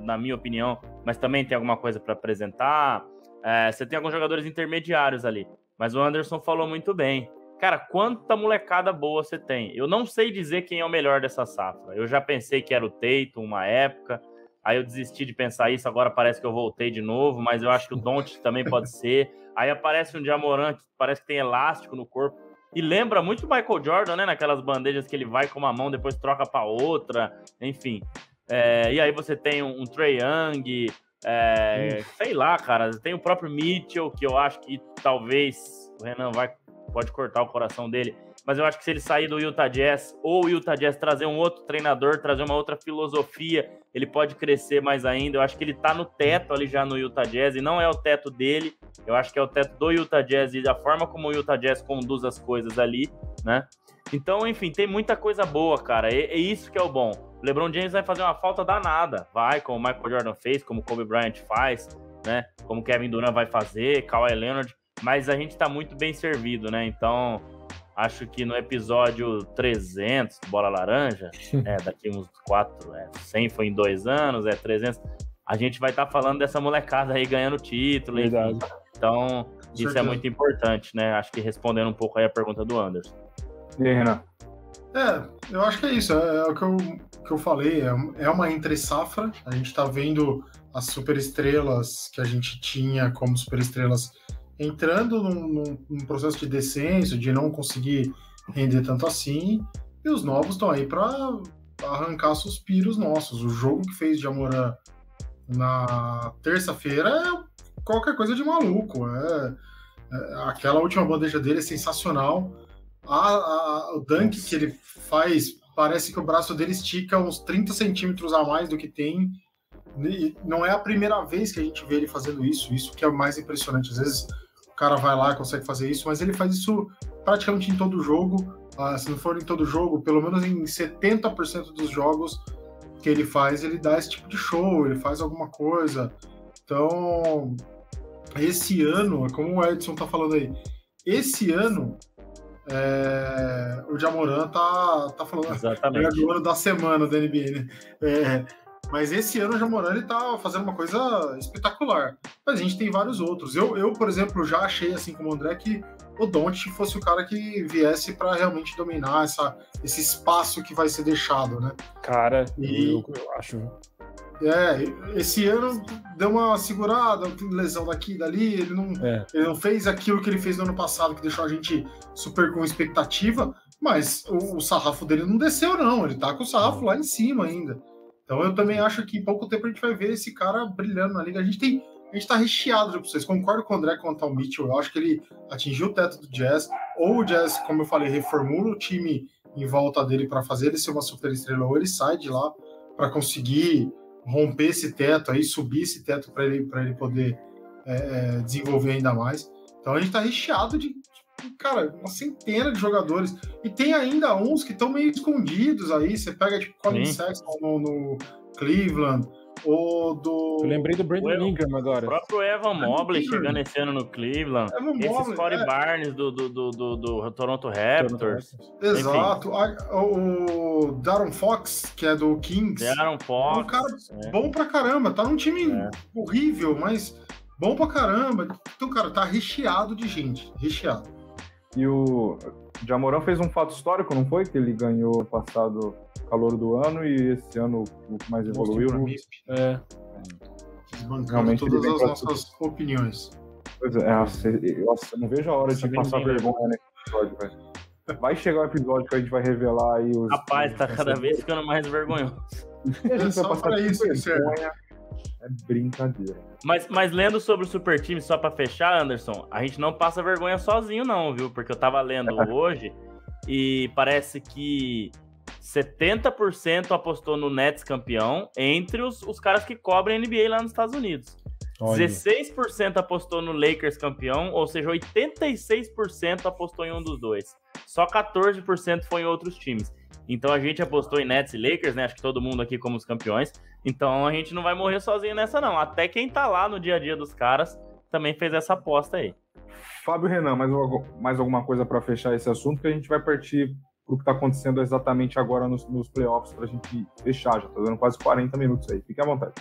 Speaker 2: na minha opinião, mas também tem alguma coisa para apresentar. É, você tem alguns jogadores intermediários ali, mas o Anderson falou muito bem. Cara, quanta molecada boa você tem. Eu não sei dizer quem é o melhor dessa safra. Eu já pensei que era o Teito uma época, aí eu desisti de pensar isso, agora parece que eu voltei de novo, mas eu acho que o Don't também pode *laughs* ser. Aí aparece um Jamoran que parece que tem elástico no corpo. E lembra muito o Michael Jordan, né? Naquelas bandejas que ele vai com uma mão, depois troca para outra, enfim. É, e aí você tem um, um Trey Young, é, sei lá, cara. Tem o próprio Mitchell, que eu acho que talvez o Renan vai pode cortar o coração dele. Mas eu acho que se ele sair do Utah Jazz, ou o Utah Jazz trazer um outro treinador, trazer uma outra filosofia, ele pode crescer mais ainda. Eu acho que ele tá no teto ali já no Utah Jazz, e não é o teto dele. Eu acho que é o teto do Utah Jazz e da forma como o Utah Jazz conduz as coisas ali, né? Então, enfim, tem muita coisa boa, cara. É, é isso que é o bom. O LeBron James vai fazer uma falta danada. Vai, como o Michael Jordan fez, como o Kobe Bryant faz, né? Como o Kevin Durant vai fazer, Kawhi Leonard mas a gente está muito bem servido, né? Então, acho que no episódio 300 Bola Laranja, *laughs* é, daqui uns 4, é, 100 foi em dois anos, é 300, a gente vai estar tá falando dessa molecada aí ganhando título, enfim. Então, isso é muito importante, né? Acho que respondendo um pouco aí a pergunta do Anderson.
Speaker 1: E aí, Renan?
Speaker 4: É, eu acho que é isso, é, é o que eu, que eu falei, é, é uma entre safra, a gente está vendo as superestrelas que a gente tinha como superestrelas entrando num, num, num, processo de descenso, de não conseguir render tanto assim, e os novos estão aí para arrancar suspiros nossos. O jogo que fez de Amorã na terça-feira é qualquer coisa de maluco. É, é, aquela última bandeja dele é sensacional. A, a, o dunk que ele faz, parece que o braço dele estica uns 30 centímetros a mais do que tem. E não é a primeira vez que a gente vê ele fazendo isso, isso que é o mais impressionante. Às vezes o cara vai lá e consegue fazer isso, mas ele faz isso praticamente em todo jogo. Uh, se não for em todo jogo, pelo menos em 70% dos jogos que ele faz, ele dá esse tipo de show, ele faz alguma coisa. Então, esse ano, como o Edson tá falando aí, esse ano é, o Jamoran tá, tá falando
Speaker 2: Exatamente.
Speaker 4: é o ano da semana da NBA, né? É, mas esse ano o Jamoran está fazendo uma coisa espetacular. Mas a gente tem vários outros. Eu, eu por exemplo, já achei, assim como o André, que o Don't fosse o cara que viesse para realmente dominar essa, esse espaço que vai ser deixado, né?
Speaker 3: Cara, e, eu, eu acho.
Speaker 4: É, esse ano deu uma segurada, lesão daqui e dali, ele não, é. ele não fez aquilo que ele fez no ano passado, que deixou a gente super com expectativa, mas o, o sarrafo dele não desceu, não. Ele tá com o sarrafo lá em cima ainda. Então eu também acho que em pouco tempo a gente vai ver esse cara brilhando na liga. A gente tem. A gente tá recheado de opções. Concordo com o André quanto ao Mitchell. Eu acho que ele atingiu o teto do Jazz. Ou o Jazz, como eu falei, reformula o time em volta dele para fazer ele ser uma super estrela, ou ele sai de lá para conseguir romper esse teto aí, subir esse teto para ele, ele poder é, é, desenvolver ainda mais. Então a gente está recheado de, cara, uma centena de jogadores. E tem ainda uns que estão meio escondidos aí. Você pega, tipo, Colin Sexton no, no Cleveland, o do.
Speaker 3: Eu lembrei do Brandon o, Ingram agora.
Speaker 2: O próprio Evan Mobley chegando esse ano no Cleveland. Evan Esse Mobley, Scottie é. Barnes do, do, do, do, do Toronto Raptors.
Speaker 4: Exato. o Darren Fox, que é do Kings.
Speaker 2: Darren Fox.
Speaker 4: É um cara é. bom pra caramba. Tá num time é. horrível, mas bom pra caramba. Então, cara, tá recheado de gente. Recheado.
Speaker 1: E o Jamoran fez um fato histórico, não foi? Que ele ganhou passado calor do ano e esse ano o que mais evoluiu, né?
Speaker 4: É. Realmente todas as nossas opiniões.
Speaker 1: Pois é, nossa, eu não vejo a hora de passar vergonha nesse episódio, velho. Vai chegar o episódio que a gente vai revelar aí os.
Speaker 2: Rapaz, tá cada vez ficando mais vergonhoso. *laughs*
Speaker 1: a gente é vai passar isso, vergonha. É brincadeira.
Speaker 2: Mas, mas lendo sobre o Super Time, só pra fechar, Anderson, a gente não passa vergonha sozinho, não, viu? Porque eu tava lendo *laughs* hoje e parece que 70% apostou no Nets campeão entre os, os caras que cobrem NBA lá nos Estados Unidos. Olha. 16% apostou no Lakers campeão, ou seja, 86% apostou em um dos dois. Só 14% foi em outros times. Então a gente apostou em Nets e Lakers, né? Acho que todo mundo aqui como os campeões. Então a gente não vai morrer sozinho nessa, não. Até quem tá lá no dia a dia dos caras também fez essa aposta aí.
Speaker 1: Fábio Renan, mais, mais alguma coisa para fechar esse assunto que a gente vai partir o que está acontecendo exatamente agora nos, nos playoffs para a gente fechar. Já está dando quase 40 minutos aí. Fique à vontade.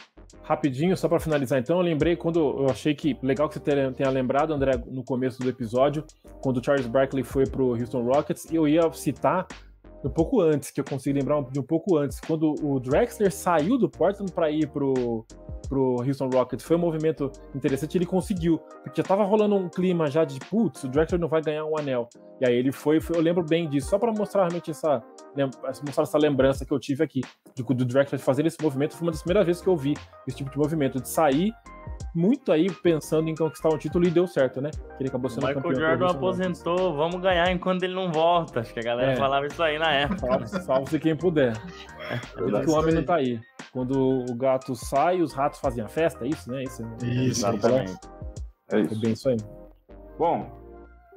Speaker 3: Rapidinho, só para finalizar, então, eu lembrei quando eu achei que legal que você tenha lembrado, André, no começo do episódio, quando o Charles Barkley foi para o Houston Rockets, eu ia citar um pouco antes, que eu consigo lembrar de um pouco antes, quando o Drexler saiu do Portland para ir pro, pro Houston Rockets. Foi um movimento interessante, ele conseguiu, porque já tava rolando um clima já de putz, o Drexler não vai ganhar um anel. E aí ele foi, foi eu lembro bem disso, só para mostrar realmente essa, mostrar essa lembrança que eu tive aqui do, do Drexler fazer esse movimento. Foi uma das primeiras vezes que eu vi esse tipo de movimento, de sair muito aí pensando em conquistar um título e deu certo, né?
Speaker 2: Que ele acabou sendo Michael campeão. Michael Jordan aposentou, vamos ganhar enquanto ele não volta. Acho que a galera é. falava isso aí na época.
Speaker 3: Salve-se quem puder. É, que o homem não tá aí. Quando o gato sai, os ratos fazem a festa, é isso, né? Isso,
Speaker 1: isso exatamente. É isso. É bem isso aí. Bom,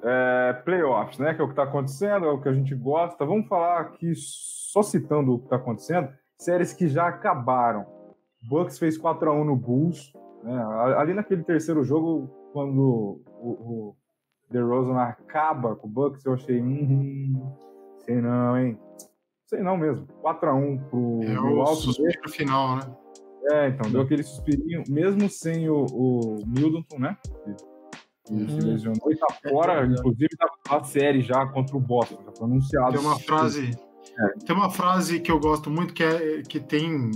Speaker 1: é, playoffs, né? Que é o que tá acontecendo, é o que a gente gosta. Vamos falar aqui, só citando o que tá acontecendo, séries que já acabaram. Bucks fez 4x1 no Bulls. Né? Ali naquele terceiro jogo, quando o, o DeRozan acaba com o Bucks, eu achei, hum, sei não, hein? Sei não mesmo. 4x1 pro
Speaker 4: é o alto suspiro final, né?
Speaker 1: É, então, deu aquele suspirinho, mesmo sem o, o Middleton, né? Uhum. se lesionou e tá fora, é, inclusive tá na série já contra o Boston, tá pronunciado.
Speaker 4: Tem uma frase. É. Tem uma frase que eu gosto muito que é que tem.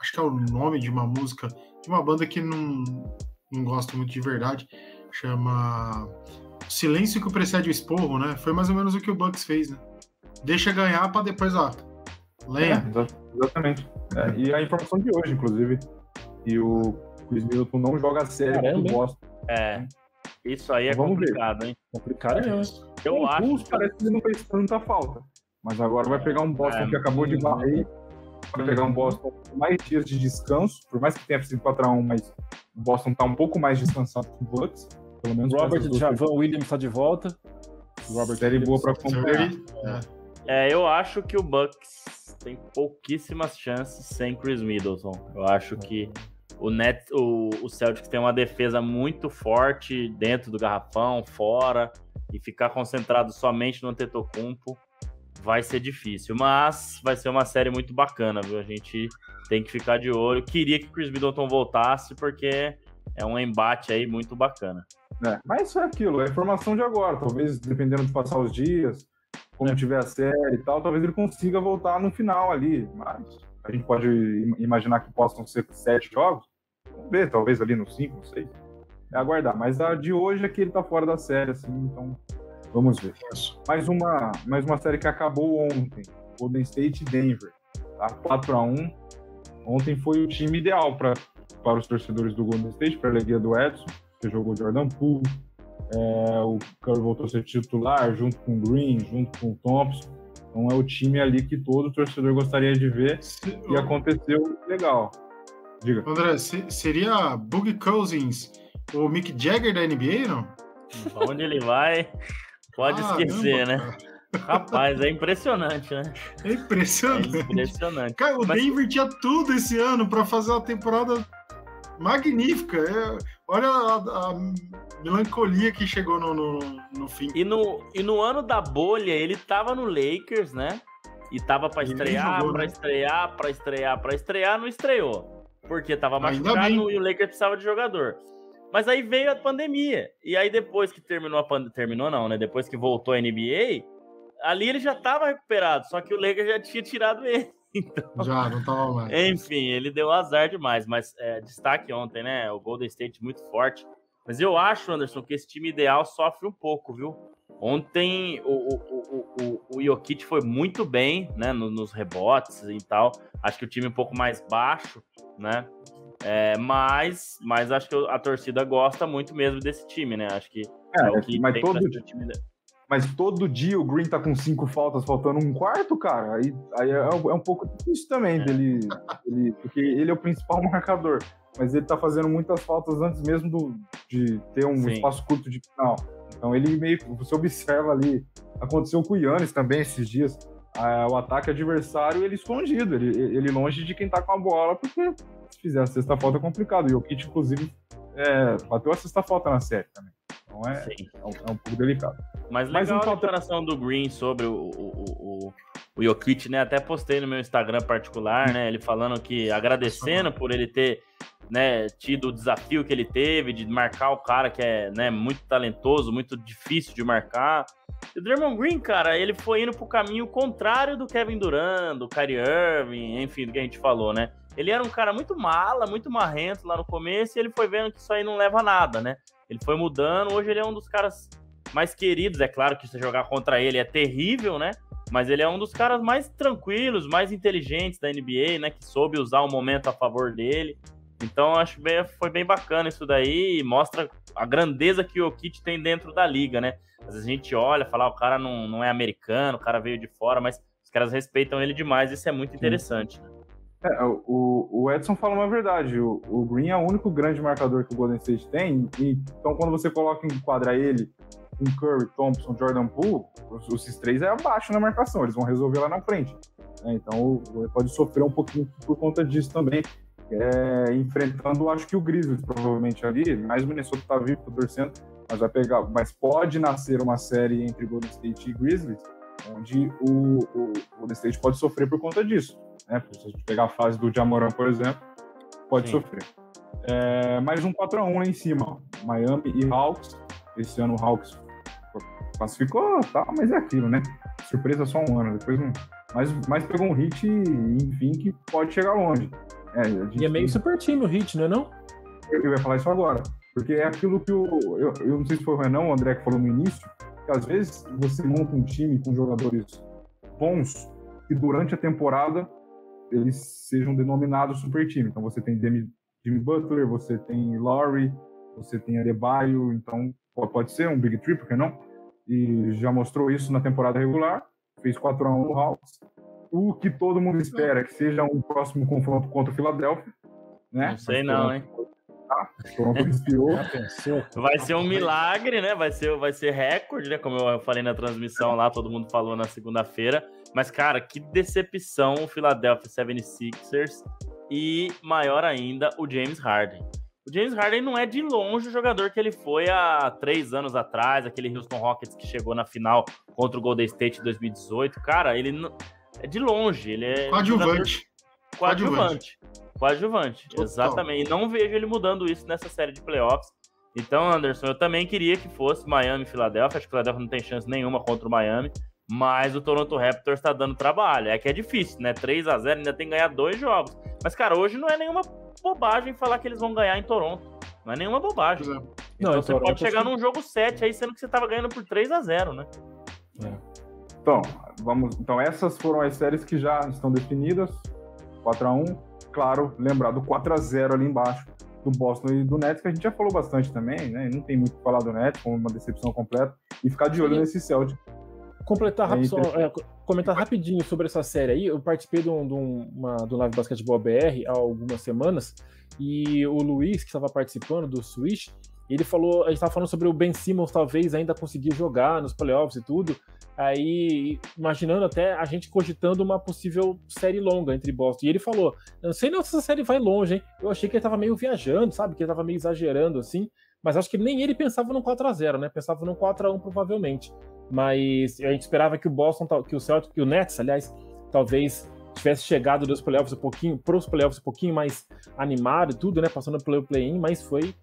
Speaker 4: Acho que é o nome de uma música de uma banda que não, não gosto muito de verdade. Chama Silêncio que precede o esporro, né? Foi mais ou menos o que o Bucks fez, né? Deixa ganhar para depois, ó. Lenha.
Speaker 1: É, exatamente. É, e a informação de hoje, inclusive, que o Chris Middleton não joga a série Caramba,
Speaker 2: do Boston. É. Isso aí é Vamos complicado, ver. hein?
Speaker 3: Complicado é.
Speaker 2: Eu acho. Bulls
Speaker 1: parece que ele não fez tanta falta. Mas agora vai pegar um Boston é, que acabou de varrer. Vai pegar um Boston com mais dias de descanso. Por mais que tenha sido 4x1, mas o Boston tá um pouco mais descansado que o Bucks.
Speaker 3: Pelo menos Robert Javan Williams está de volta.
Speaker 1: Robert série boa para acompanhar.
Speaker 2: É, eu acho que o Bucks tem pouquíssimas chances sem Chris Middleton. Eu acho que o, Net, o, o Celtics tem uma defesa muito forte dentro do garrafão, fora, e ficar concentrado somente no Tetocumpo vai ser difícil. Mas vai ser uma série muito bacana, viu? A gente tem que ficar de olho. Queria que Chris Middleton voltasse, porque é um embate aí muito bacana.
Speaker 1: É, mas é aquilo, é informação de agora. Talvez, dependendo de passar os dias, como é. tiver a série e tal, talvez ele consiga voltar no final ali. Mas a gente pode imaginar que possam ser sete jogos. Vamos ver, talvez ali no cinco, não sei. É aguardar. Mas a de hoje é que ele tá fora da série, assim, então vamos ver. Mais uma, mais uma série que acabou ontem. Golden State e Denver. Tá? 4 a 1 Ontem foi o time ideal pra, para os torcedores do Golden State, para a alegria do Edson, que jogou Jordan Poole. É, o Curry voltou a ser titular, junto com o Green, junto com o Thompson. Então é o time ali que todo torcedor gostaria de ver Se, e aconteceu legal.
Speaker 4: Diga. André, seria Boogie Cousins o Mick Jagger da NBA, não?
Speaker 2: Onde ele vai, pode ah, esquecer, né? Rapaz, é impressionante, né?
Speaker 4: É impressionante. É
Speaker 2: impressionante.
Speaker 4: Cara, o Mas... Denver tinha tudo esse ano para fazer uma temporada magnífica. É, olha a, a, melancolia que chegou no, no, no, fim.
Speaker 2: E no, e no ano da bolha, ele tava no Lakers, né? E tava para estrear, para né? estrear, para estrear, para estrear, não estreou. Porque tava machucado e o Lakers precisava de jogador. Mas aí veio a pandemia. E aí depois que terminou a pandemia, terminou não, né? Depois que voltou a NBA, ali ele já estava recuperado, só que o Lakers já tinha tirado ele. *laughs*
Speaker 4: Então, já, não tava mais.
Speaker 2: Enfim, ele deu azar demais, mas é, destaque ontem, né? O Golden State muito forte. Mas eu acho, Anderson, que esse time ideal sofre um pouco, viu? Ontem o, o, o, o, Jokic foi muito bem, né? Nos rebotes e tal. Acho que o time um pouco mais baixo, né? É, mas, mas acho que a torcida gosta muito mesmo desse time, né? Acho que
Speaker 1: é, é o que mas todo time. Mas todo dia o Green tá com cinco faltas, faltando um quarto, cara. Aí, aí é, é um pouco difícil também é. dele, dele, porque ele é o principal *laughs* marcador. Mas ele tá fazendo muitas faltas antes mesmo do, de ter um Sim. espaço curto de final. Então ele meio você observa ali. Aconteceu com o Yannis também esses dias. O ataque adversário ele escondido, ele, ele longe de quem tá com a bola, porque se fizer a sexta falta é complicado. E o Kit, inclusive, é, bateu a sexta falta na série também. Então é, é um, é, um, pouco delicado.
Speaker 2: Mas legal Mais um a declaração do Green sobre o, o, o, o Jokic, né? Até postei no meu Instagram particular, né? Ele falando que agradecendo por ele ter né, tido o desafio que ele teve de marcar o cara que é né, muito talentoso, muito difícil de marcar. E o Draymond Green, cara, ele foi indo pro caminho contrário do Kevin Durant, do Kyrie Irving, enfim, do que a gente falou, né? Ele era um cara muito mala, muito marrento lá no começo e ele foi vendo que isso aí não leva a nada, né? Ele foi mudando, hoje ele é um dos caras mais queridos. É claro que você jogar contra ele é terrível, né? Mas ele é um dos caras mais tranquilos, mais inteligentes da NBA, né? Que soube usar o momento a favor dele. Então acho bem, foi bem bacana isso daí e mostra a grandeza que o Kit tem dentro da liga, né? Às vezes a gente olha, fala, ah, o cara não, não é americano, o cara veio de fora, mas os caras respeitam ele demais, isso é muito interessante. Né?
Speaker 1: É, o, o Edson fala uma verdade. O, o, Green é o único grande marcador que o Golden State tem. E, então, quando você coloca em quadra ele com Curry, Thompson, Jordan Poole, os, esses três é abaixo na marcação. Eles vão resolver lá na frente. É, então, ele pode sofrer um pouquinho por conta disso também. É, enfrentando, acho que o Grizzlies, provavelmente ali. Mais o Minnesota tá vivo, tô torcendo. Mas vai pegar. Mas pode nascer uma série entre Golden State e Grizzlies, onde o, o Golden State pode sofrer por conta disso né? Se a gente pegar a fase do Jamoran, por exemplo, pode Sim. sofrer. É, mais um 4x1 lá em cima. Miami e Hawks. Esse ano o Hawks classificou, tá, mas é aquilo, né? Surpresa só um ano, depois não. Mas, mas pegou um hit, enfim, que pode chegar longe.
Speaker 3: É, e é meio super time o hit, não é não?
Speaker 1: Eu, eu ia falar isso agora. Porque é aquilo que o. Eu, eu não sei se foi o Renan ou o André que falou no início, que às vezes você monta um time com jogadores bons e durante a temporada eles sejam denominados super time. Então você tem Demi, Jimmy Butler, você tem Laurie, você tem Adebayo, então pode ser um Big Three, por que não? E já mostrou isso na temporada regular, fez 4 a 1 no Hawks. O que todo mundo espera que seja um próximo confronto contra o Philadelphia, né?
Speaker 2: Não sei não, hein? Ah, vai ser um milagre, né? Vai ser, vai ser recorde, né? Como eu falei na transmissão lá, todo mundo falou na segunda-feira. Mas, cara, que decepção o Philadelphia 76ers e, maior ainda, o James Harden. O James Harden não é de longe o jogador que ele foi há três anos atrás, aquele Houston Rockets que chegou na final contra o Golden State em 2018. Cara, ele não... de longe, ele é.
Speaker 4: Coadjuvante.
Speaker 2: Coadjuvante. Coadjuvante, exatamente. E não vejo ele mudando isso nessa série de playoffs. Então, Anderson, eu também queria que fosse Miami e Filadélfia. Acho que o Filadélfia não tem chance nenhuma contra o Miami. Mas o Toronto Raptors tá dando trabalho. É que é difícil, né? 3 a 0 ainda tem que ganhar dois jogos. Mas, cara, hoje não é nenhuma bobagem falar que eles vão ganhar em Toronto. Não é nenhuma bobagem. É. Então não, você Toronto, pode chegar num jogo 7 aí, sendo que você tava ganhando por 3 a 0 né?
Speaker 1: É. Então, vamos, então, essas foram as séries que já estão definidas. 4 a 1 Claro, lembrar do 4 a 0 ali embaixo do Boston e do Nets, que a gente já falou bastante também, né? Não tem muito o que falar do Nets, como uma decepção completa. E ficar de olho Sim. nesse Celtic
Speaker 3: completar é, só, é, comentar rapidinho sobre essa série aí. Eu participei de um, de uma, do Live Basketball BR há algumas semanas e o Luiz, que estava participando do Switch, ele falou, a gente estava falando sobre o Ben Simmons talvez ainda conseguir jogar nos playoffs e tudo. Aí, imaginando até a gente cogitando uma possível série longa entre Boston. E ele falou: Não sei não se essa série vai longe, hein? Eu achei que ele estava meio viajando, sabe? Que ele estava meio exagerando assim. Mas acho que nem ele pensava no 4 a 0 né? Pensava no 4 a 1 provavelmente mas a gente esperava que o Boston, que o Celtic, que o Nets, aliás, talvez tivesse chegado dos playoffs um pouquinho, pros playoffs um pouquinho mais animado e tudo, né, passando pelo play-in, mas foi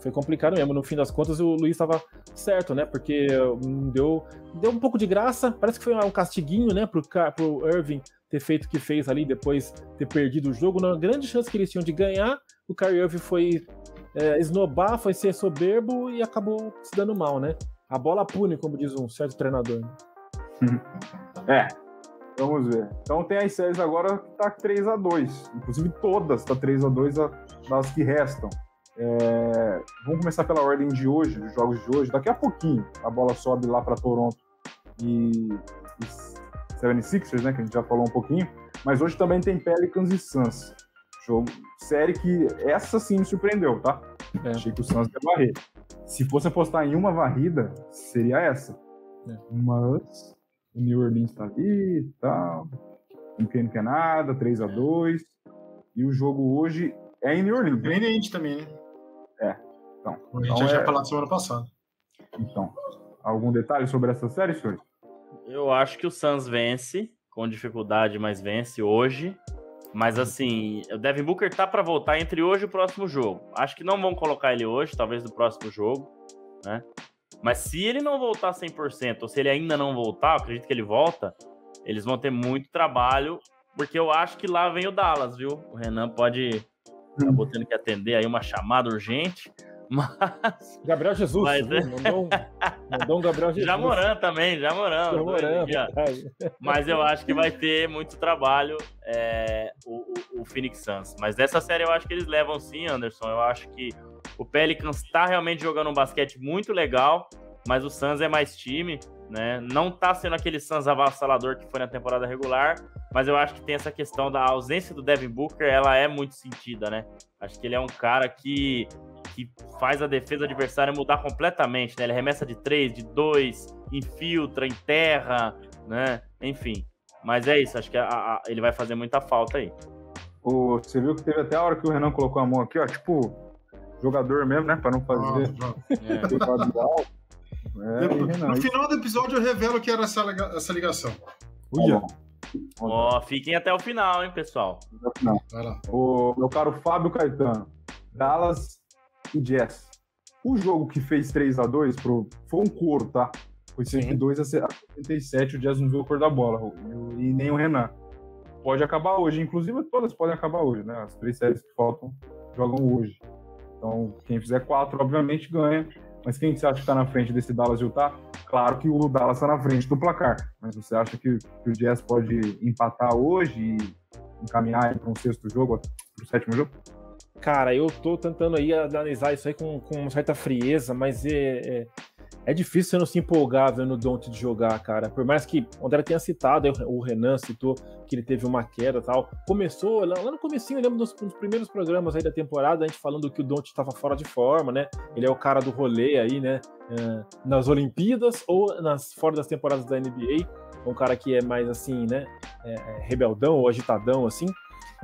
Speaker 3: foi complicado mesmo. No fim das contas, o Luiz estava certo, né? Porque hum, deu, deu um pouco de graça. Parece que foi um castiguinho, né? Pro, pro Irving ter feito o que fez ali, depois ter perdido o jogo. Na grande chance que eles tinham de ganhar, o Kyrie Irving foi é, esnobar, foi ser soberbo e acabou se dando mal, né? A bola pune, como diz um certo treinador. *laughs*
Speaker 1: é, vamos ver. Então tem as séries agora que tá 3 a 2 Inclusive todas tá 3 a 2 das que restam. É, vamos começar pela ordem de hoje, dos jogos de hoje. Daqui a pouquinho a bola sobe lá para Toronto e, e 76ers, né? Que a gente já falou um pouquinho. Mas hoje também tem Pelicans e Suns. Jogo, série que essa sim me surpreendeu, tá? É. Achei que o Suns ia varrer. Se fosse apostar em uma varrida, seria essa. É. Mas o New Orleans tá ali e tal. Não quer, não quer nada, 3 a 2 E o jogo hoje é em New Orleans.
Speaker 4: Né? Surpreendente também, né?
Speaker 1: Então,
Speaker 4: a gente
Speaker 1: então
Speaker 4: já
Speaker 1: é...
Speaker 4: tinha falado semana passada.
Speaker 1: Então, algum detalhe sobre essa série, senhor?
Speaker 2: Eu acho que o Suns vence, com dificuldade, mas vence hoje. Mas assim, o Devin Booker tá para voltar entre hoje e o próximo jogo. Acho que não vão colocar ele hoje, talvez no próximo jogo, né? Mas se ele não voltar 100%, ou se ele ainda não voltar, eu acredito que ele volta, eles vão ter muito trabalho, porque eu acho que lá vem o Dallas, viu? O Renan pode tá botando que atender aí uma chamada urgente. Mas.
Speaker 3: Gabriel Jesus, mas, né? mandou, um, mandou um Gabriel Jesus.
Speaker 2: Jamoran também, Jamoran. Jamoran mas eu acho que vai ter muito trabalho é, o, o, o, Phoenix Suns. Mas dessa série eu acho que eles levam sim, Anderson. Eu acho que o Pelicans está realmente jogando um basquete muito legal, mas o Suns é mais time. Né? Não tá sendo aquele Suns avassalador que foi na temporada regular, mas eu acho que tem essa questão da ausência do Devin Booker, ela é muito sentida, né? Acho que ele é um cara que que faz a defesa adversária mudar completamente, né? Ele remessa de três, de dois, infiltra, enterra, né? Enfim. Mas é isso, acho que a, a, ele vai fazer muita falta aí.
Speaker 1: O, você viu que teve até a hora que o Renan colocou a mão aqui, ó, tipo, jogador mesmo, né? Pra não fazer. Ah, *laughs*
Speaker 4: é. é, Renan, no final do episódio eu revelo que era essa, essa ligação.
Speaker 2: Uia. Ó, oh, fiquem até o final, hein, pessoal.
Speaker 1: Vai lá. O meu caro Fábio Caetano. Dallas e Jazz. O jogo que fez 3 a 2 pro, foi um coro, tá? Foi 102 a 77, o Jazz não viu a cor da bola, e nem o Renan. Pode acabar hoje, inclusive todas podem acabar hoje, né? As três séries que faltam jogam hoje. Então, quem fizer quatro, obviamente, ganha. Mas quem você acha que está na frente desse Dallas Utah? Claro que o Dallas está na frente do placar. Mas você acha que, que o Jazz pode empatar hoje e encaminhar para um sexto jogo, para o sétimo jogo?
Speaker 3: Cara, eu tô tentando aí analisar isso aí com, com uma certa frieza, mas é, é, é difícil você não se empolgar vendo o Don't de jogar, cara. Por mais que o André tenha citado, o Renan citou que ele teve uma queda tal. Começou, lá, no comecinho, eu lembro dos, dos, primeiros programas aí da temporada, a gente falando que o Don't estava fora de forma, né? Ele é o cara do rolê aí, né? É, nas Olimpíadas ou nas fora das temporadas da NBA. Um cara que é mais assim, né? É, é rebeldão ou agitadão, assim.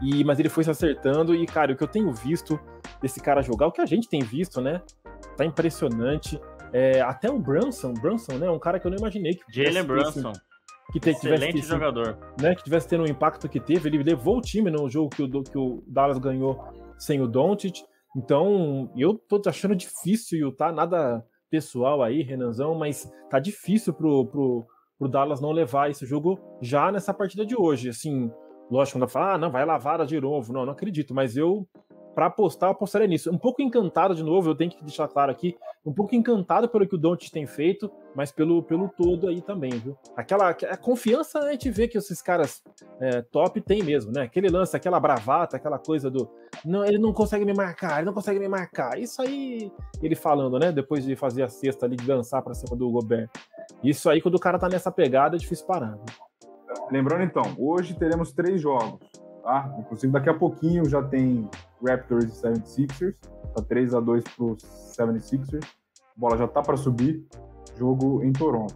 Speaker 3: E, mas ele foi se acertando e, cara, o que eu tenho visto desse cara jogar, o que a gente tem visto, né? Tá impressionante. É, até o Brunson, Brunson, né? Um cara que eu não imaginei que
Speaker 2: Jalen Brunson.
Speaker 3: Que te,
Speaker 2: Excelente tivesse,
Speaker 3: jogador. Né, que tivesse tendo o impacto que teve. Ele levou o time no jogo que o, que o Dallas ganhou sem o Doncic. Então, eu tô achando difícil, tá? Nada pessoal aí, Renanzão, mas tá difícil pro, pro, pro Dallas não levar esse jogo já nessa partida de hoje. Assim, lógico, quando fala, ah, não, vai lavar de novo. Não, não acredito, mas eu para apostar, eu apostaria nisso. Um pouco encantado, de novo, eu tenho que deixar claro aqui, um pouco encantado pelo que o Don't tem feito, mas pelo, pelo todo aí também, viu? Aquela a confiança a gente vê que esses caras é, top tem mesmo, né? Aquele lance, aquela bravata, aquela coisa do. Não, ele não consegue me marcar, ele não consegue me marcar. Isso aí, ele falando, né? Depois de fazer a cesta ali, de dançar pra cima do Gobert. Isso aí, quando o cara tá nessa pegada, é difícil parar. Né?
Speaker 1: Lembrando então, hoje teremos três jogos. Tá? Inclusive, daqui a pouquinho já tem Raptors e 76ers. Tá 3 a 2 pro 76ers. A bola já tá para subir. Jogo em Toronto.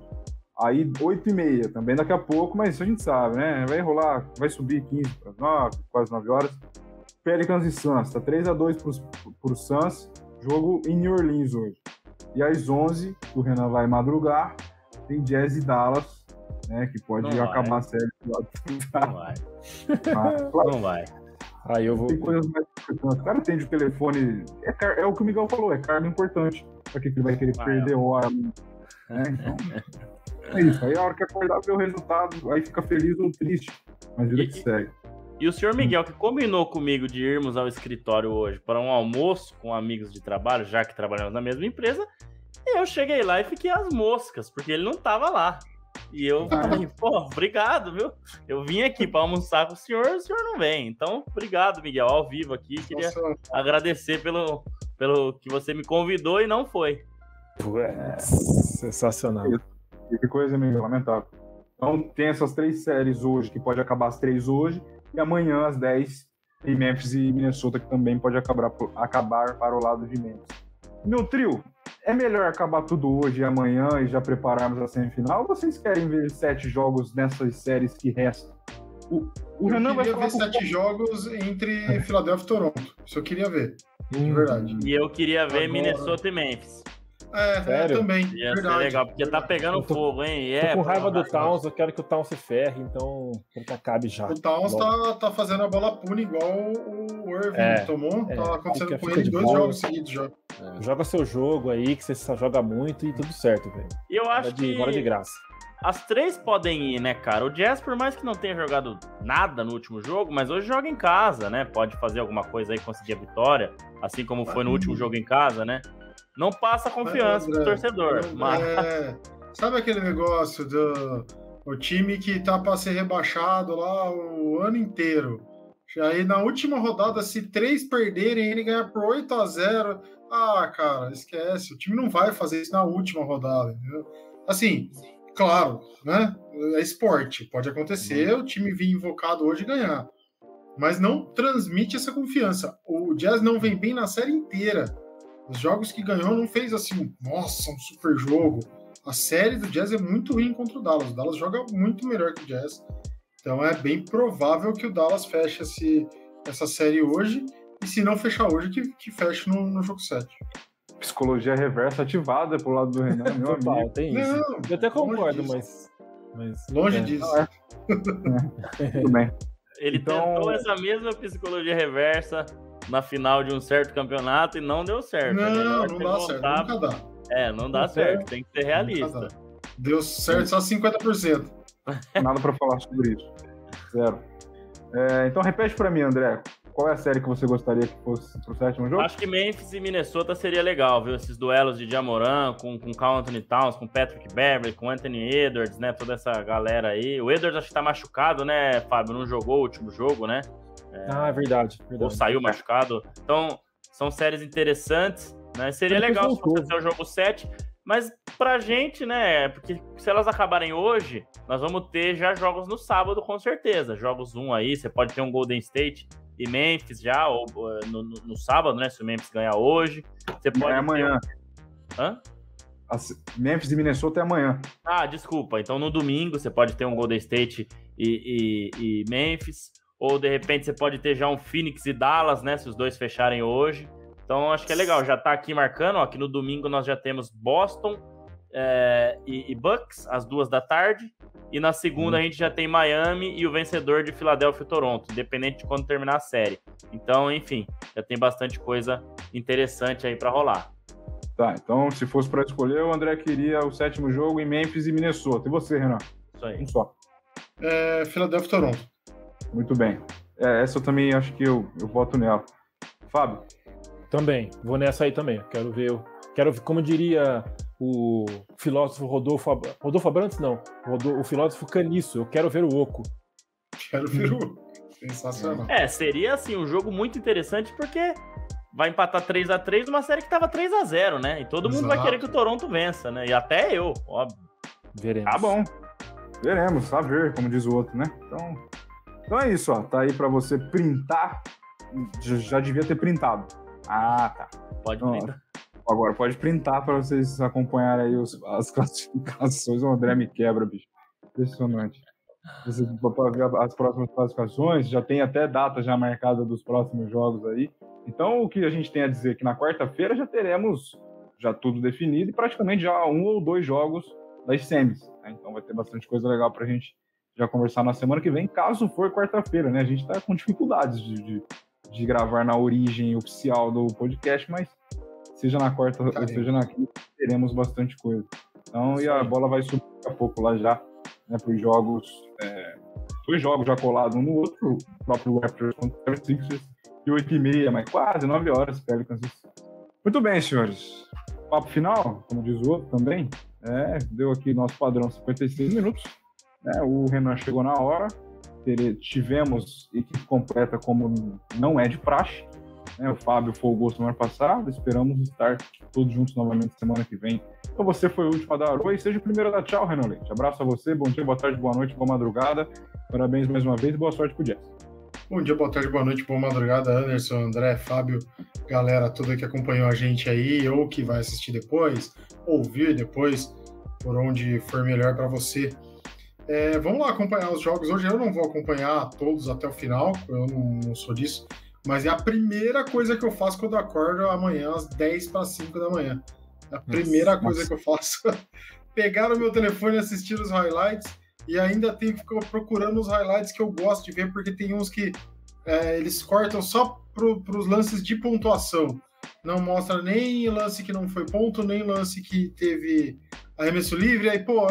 Speaker 1: Aí, 8 e meia, também daqui a pouco, mas isso a gente sabe, né? Vai rolar, vai subir 15 para 9, quase 9 horas. Pelicans e Suns, tá 3 a 2 pro, pro Suns. Jogo em New Orleans hoje. E às 11, o Renan vai madrugar. Tem Jazz e Dallas né? Que pode não acabar vai. a série
Speaker 2: Não vai. Ah, não vai.
Speaker 3: Aí eu vou.
Speaker 1: Tem coisas mais importantes. O cara atende o telefone. É, car... é o que o Miguel falou, é cargo importante. Pra que ele vai querer vai, perder hora? Né? Então. é isso. Aí a hora que acordar ver o resultado, aí fica feliz ou triste. Mas vida e, que segue.
Speaker 2: E o senhor Miguel, que combinou comigo de irmos ao escritório hoje para um almoço com amigos de trabalho, já que trabalhamos na mesma empresa, eu cheguei lá e fiquei às moscas, porque ele não estava lá. E eu falei, pô, obrigado, viu? Eu vim aqui para almoçar com o senhor, o senhor não vem. Então, obrigado, Miguel, ao vivo aqui. Queria Nossa. agradecer pelo, pelo que você me convidou e não foi.
Speaker 3: É, sensacional.
Speaker 1: Que coisa, Miguel, lamentável. Então, tem essas três séries hoje, que pode acabar as três hoje, e amanhã, às 10, tem Memphis e Minnesota, que também pode acabar, acabar para o lado de Memphis. Meu trio, é melhor acabar tudo hoje e amanhã e já prepararmos a semifinal? Ou vocês querem ver sete jogos nessas séries que restam?
Speaker 4: O, o Renan vai falar ver sete o... jogos entre. *laughs* Filadélfia e Toronto. Isso eu queria ver. De hum. verdade.
Speaker 2: E eu queria ver Agora... Minnesota e Memphis.
Speaker 4: É, Sério? também.
Speaker 2: Ia verdade. ser legal, porque tá pegando tô, fogo, hein?
Speaker 3: É, tô com raiva do Towns, eu quero que o Towns se ferre, então que acabe já.
Speaker 4: O Towns tá, tá fazendo a bola pune igual o Irving é, tomou. É, tá acontecendo fica, com fica ele dois bola. jogos seguidos já.
Speaker 3: É. Joga seu jogo aí, que você só joga muito e tudo certo, velho.
Speaker 2: E eu acho
Speaker 3: de,
Speaker 2: que.
Speaker 3: Bora de graça.
Speaker 2: As três podem ir, né, cara? O Jazz, por mais que não tenha jogado nada no último jogo, mas hoje joga em casa, né? Pode fazer alguma coisa aí, conseguir a vitória, assim como foi no último jogo em casa, né? Não passa confiança pro torcedor. Mas... É...
Speaker 4: Sabe aquele negócio do o time que tá para ser rebaixado lá o ano inteiro? Aí na última rodada, se três perderem, ele ganha por 8 a 0 Ah, cara, esquece. O time não vai fazer isso na última rodada, entendeu? Assim, claro, né? É esporte. Pode acontecer o time vir invocado hoje e ganhar. Mas não transmite essa confiança. O Jazz não vem bem na série inteira. Os jogos que ganhou não fez assim, nossa, um super jogo. A série do Jazz é muito ruim contra o Dallas. O Dallas joga muito melhor que o Jazz. Então é bem provável que o Dallas feche esse, essa série hoje. E se não fechar hoje, que, que feche no, no jogo 7.
Speaker 1: Psicologia reversa ativada pro lado do Renan, meu amigo.
Speaker 3: Tem isso. Não, eu até concordo, mas, mas.
Speaker 4: Longe é. disso. É.
Speaker 1: é. *laughs* Tudo bem.
Speaker 2: Ele então... tentou essa mesma psicologia reversa na final de um certo campeonato e não deu certo.
Speaker 4: Não, não dá certo, nunca dá.
Speaker 2: É, não dá não certo, tem que ser realista.
Speaker 4: Deu certo só 50%. *laughs*
Speaker 1: Nada para falar sobre isso. Zero. É, então repete para mim, André. Qual é a série que você gostaria que fosse pro sétimo jogo?
Speaker 2: Acho que Memphis e Minnesota seria legal, viu? Esses duelos de Jamoran com, com Carl Anthony Towns, com Patrick Beverly, com Anthony Edwards, né? Toda essa galera aí. O Edwards acho que tá machucado, né, Fábio? Não jogou o último jogo, né?
Speaker 3: É, ah, é verdade, verdade.
Speaker 2: Ou saiu machucado. Então, são séries interessantes, né? Seria legal se fosse o jogo 7, mas pra gente, né? Porque se elas acabarem hoje, nós vamos ter já jogos no sábado, com certeza. Jogos 1 aí, você pode ter um Golden State e Memphis já, ou no, no, no sábado, né? Se o Memphis ganhar hoje. Você pode. É
Speaker 1: amanhã.
Speaker 2: Um... Hã?
Speaker 1: Memphis e Minnesota é amanhã.
Speaker 2: Ah, desculpa. Então no domingo você pode ter um Golden State e, e, e Memphis ou de repente você pode ter já um Phoenix e Dallas, né? Se os dois fecharem hoje. Então acho que é legal, já tá aqui marcando, ó, que no domingo nós já temos Boston é, e, e, Bucks, às duas da tarde. E na segunda hum. a gente já tem Miami e o vencedor de Filadélfia e Toronto, independente de quando terminar a série. Então, enfim, já tem bastante coisa interessante aí para rolar.
Speaker 1: Tá, então se fosse para escolher, o André queria o sétimo jogo em Memphis e Minnesota. E você, Renan?
Speaker 2: Isso aí.
Speaker 1: Um só.
Speaker 4: É, Philadelphia Toronto.
Speaker 1: Muito bem. É, essa eu também acho que eu, eu voto nela. Fábio?
Speaker 3: Também, vou nessa aí também. Quero ver, quero ver, como diria o filósofo Rodolfo, Rodolfo Abrantes, não, o filósofo Caniço, eu quero ver o Oco.
Speaker 4: Quero ver o Oco. Sensacional.
Speaker 2: É, seria assim um jogo muito interessante porque vai empatar 3 a 3 numa série que tava 3 a 0 né? E todo mundo vai querer que o Toronto vença, né? E até eu, óbvio.
Speaker 3: Veremos.
Speaker 1: Tá bom. Veremos, a ver, como diz o outro, né? Então, então é isso, ó. Tá aí para você printar. Já devia ter printado. Ah, tá.
Speaker 2: Pode printar.
Speaker 1: Agora, pode printar para vocês acompanharem aí os, as *laughs* classificações. O André me quebra, bicho. Impressionante. Para ver as próximas classificações, já tem até data já marcada dos próximos jogos aí. Então, o que a gente tem a dizer é que na quarta-feira já teremos já tudo definido e praticamente já um ou dois jogos das semis. Né? Então, vai ter bastante coisa legal para a gente já conversar na semana que vem, caso for quarta-feira, né? A gente está com dificuldades de, de, de, gravar na origem oficial do podcast, mas seja na quarta, Caramba. seja na quinta, teremos bastante coisa. Então, e a bola vai subir daqui a pouco lá já, né, para os jogos, é, dois jogos já colados um no outro, o próprio Raptors contra o Sixers, e 8 e meia, mas quase 9 horas, Pelicans. Muito bem, senhores. Papo final, como diz o outro também, é, deu aqui nosso padrão 56 minutos. Né? O Renan chegou na hora. Tivemos equipe completa como não é de praxe. Né? O Fábio folgou semana passada. Esperamos estar todos juntos novamente semana que vem. Então você foi o último a dar oi. Seja o primeiro a dar tchau, Renan Leite. Abraço a você. Bom dia, boa tarde, boa noite, boa madrugada. Parabéns mais uma vez e boa sorte pro Jess.
Speaker 4: Bom dia, boa tarde, boa noite, boa madrugada, Anderson, André, Fábio, galera toda que acompanhou a gente aí, ou que vai assistir depois, ouvir depois, por onde for melhor para você. É, vamos lá acompanhar os jogos. Hoje eu não vou acompanhar todos até o final, eu não, não sou disso, mas é a primeira coisa que eu faço quando eu acordo amanhã, às 10 para 5 da manhã. É a primeira nossa, coisa nossa. que eu faço. *laughs* Pegar o meu telefone e assistir os highlights e ainda tenho que ficar procurando os highlights que eu gosto de ver, porque tem uns que é, eles cortam só para os lances de pontuação. Não mostra nem lance que não foi ponto, nem lance que teve arremesso livre. Aí, pô,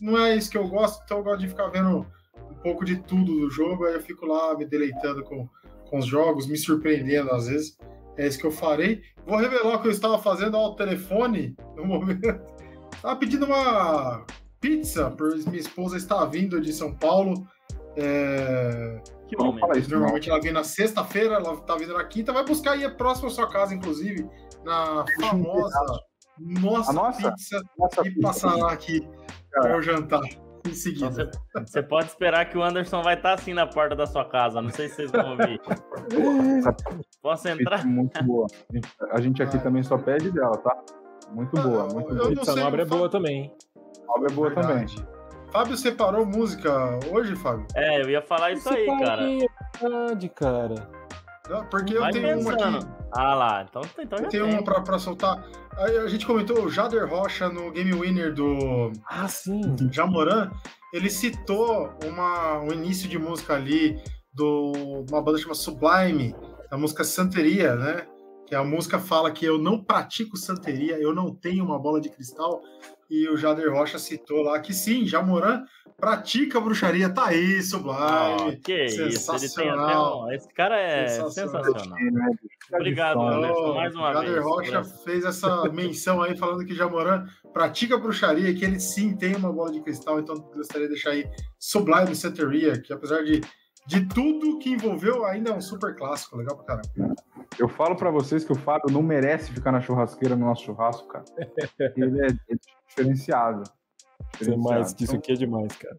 Speaker 4: não é isso que eu gosto, então eu gosto de ficar vendo um pouco de tudo do jogo. Aí eu fico lá me deleitando com, com os jogos, me surpreendendo às vezes. É isso que eu farei. Vou revelar o que eu estava fazendo ao telefone no momento. *laughs* Estava pedindo uma pizza, pois minha esposa está vindo de São Paulo. É...
Speaker 2: Que bom, falar
Speaker 4: isso, Normalmente ela vem na sexta-feira, ela está vindo na quinta, vai buscar aí próximo à sua casa, inclusive, na famosa nossa, nossa pizza nossa e passará aqui para eu jantar em seguida.
Speaker 2: Então, você, pode esperar que o Anderson vai estar tá assim na porta da sua casa. Não sei se vocês vão ouvir. *laughs* Posso entrar?
Speaker 1: Muito boa. A gente aqui ah. também só pede dela, tá? Muito boa, ah, muito boa.
Speaker 3: Pizza nobre é boa também.
Speaker 1: Nobre é boa Verdade. também.
Speaker 4: Fábio separou música hoje, Fábio?
Speaker 2: É, eu ia falar isso aí, cara.
Speaker 3: Verdade, cara.
Speaker 4: Não, porque eu Vai tenho pensando. uma aqui.
Speaker 2: Ah lá, então, então já
Speaker 4: tem. uma pra, pra soltar. A gente comentou o Jader Rocha no Game Winner do.
Speaker 3: Ah, sim.
Speaker 4: Jamoran. Ele citou uma, um início de música ali do uma banda chamada Sublime, a música Santeria, né? Que a música fala que eu não pratico santeria, eu não tenho uma bola de cristal, e o Jader Rocha citou lá que sim, Jamoran pratica bruxaria. Tá aí, Sublime. Oh,
Speaker 2: que sensacional. Isso, Esse cara é sensacional. sensacional. Obrigado, Anderson, mais uma
Speaker 4: Jader
Speaker 2: vez.
Speaker 4: Jader Rocha fez essa menção aí, falando que Jamoran pratica bruxaria, que ele sim tem uma bola de cristal, então gostaria de deixar aí Sublime Santeria, que apesar de, de tudo que envolveu, ainda é um super clássico. Legal pra caramba.
Speaker 1: Eu falo para vocês que o Fábio não merece ficar na churrasqueira no nosso churrasco, cara. *laughs* Ele é, é diferenciado.
Speaker 3: Ser mais que isso aqui é demais, cara.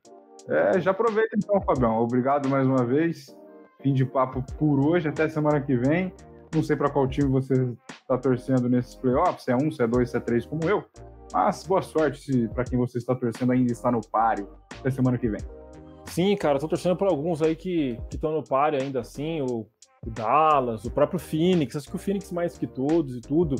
Speaker 1: É, já aproveita então, Fabião. Obrigado mais uma vez. Fim de papo por hoje, até semana que vem. Não sei para qual time você está torcendo nesses playoffs, se é um, se é dois, se é três, como eu. Mas boa sorte para quem você está torcendo ainda está no páreo. Até semana que vem.
Speaker 3: Sim, cara, tô torcendo para alguns aí que estão no páreo ainda assim, o, o Dallas, o próprio Phoenix. Acho que o Phoenix mais que todos e tudo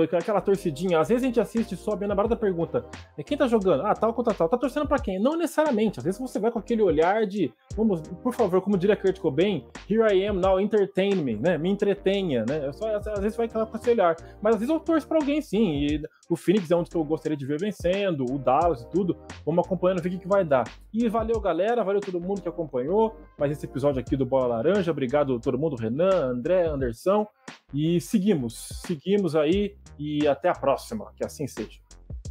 Speaker 3: aquela torcidinha. Às vezes a gente assiste só bem na barra da pergunta: é quem tá jogando? Ah, tal contra tal. Tá torcendo pra quem? Não necessariamente. Às vezes você vai com aquele olhar de, vamos, por favor, como diria Kurt Cobain, here I am now, entertain me, né? Me entretenha, né? Só, às vezes vai com esse olhar. Mas às vezes eu torço pra alguém sim. E o Phoenix é onde eu gostaria de ver vencendo, o Dallas e tudo. Vamos acompanhando, ver o que, que vai dar. E valeu, galera. Valeu todo mundo que acompanhou. Mais esse episódio aqui do Bola Laranja. Obrigado todo mundo, Renan, André, Anderson. E seguimos, seguimos aí e até a próxima, que assim seja.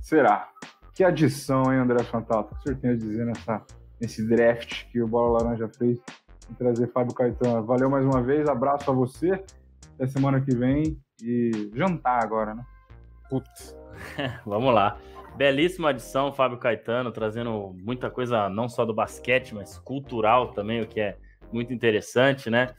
Speaker 1: Será? Que adição, hein, André Fantato? Com certeza dizer nessa, nesse draft que o Bola Laranja fez em trazer Fábio Caetano. Valeu mais uma vez, abraço a você. Até semana que vem e jantar agora, né?
Speaker 2: Putz. *laughs* Vamos lá. Belíssima adição, Fábio Caetano, trazendo muita coisa não só do basquete, mas cultural também, o que é muito interessante, né?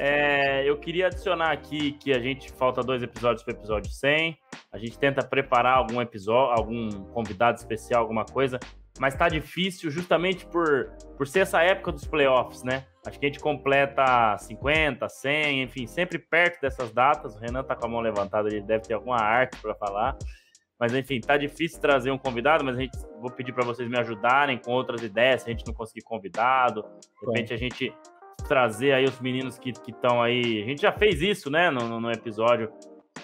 Speaker 2: É, eu queria adicionar aqui que a gente falta dois episódios para o episódio 100. A gente tenta preparar algum episódio, algum convidado especial, alguma coisa, mas tá difícil justamente por, por ser essa época dos playoffs, né? Acho que a gente completa 50, 100, enfim, sempre perto dessas datas. O Renan tá com a mão levantada, ele deve ter alguma arte para falar. Mas enfim, tá difícil trazer um convidado, mas a gente vou pedir para vocês me ajudarem com outras ideias, se a gente não conseguir convidado, de repente a gente trazer aí os meninos que estão aí. A gente já fez isso, né, no, no episódio,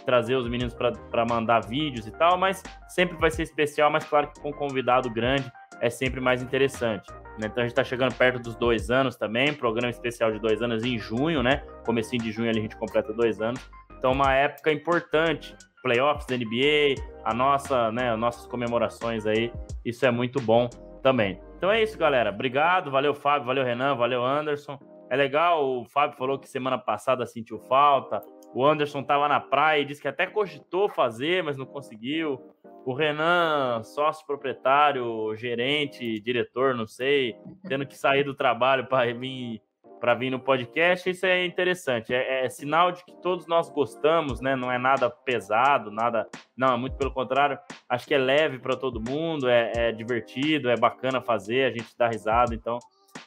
Speaker 2: trazer os meninos para mandar vídeos e tal, mas sempre vai ser especial, mas claro que com um convidado grande é sempre mais interessante. Né? Então a gente está chegando perto dos dois anos também, programa especial de dois anos em junho, né? Comecinho de junho ali a gente completa dois anos. Então uma época importante playoffs da NBA, a nossa, né, as nossas comemorações aí. Isso é muito bom também. Então é isso, galera. Obrigado, valeu Fábio, valeu Renan, valeu Anderson. É legal, o Fábio falou que semana passada sentiu falta. O Anderson estava na praia e disse que até cogitou fazer, mas não conseguiu. O Renan, sócio proprietário, gerente, diretor, não sei, tendo que sair do trabalho para vir para vir no podcast, isso é interessante. É, é, sinal de que todos nós gostamos, né? Não é nada pesado, nada. Não, é muito pelo contrário. Acho que é leve para todo mundo, é, é, divertido, é bacana fazer, a gente dá risada, então.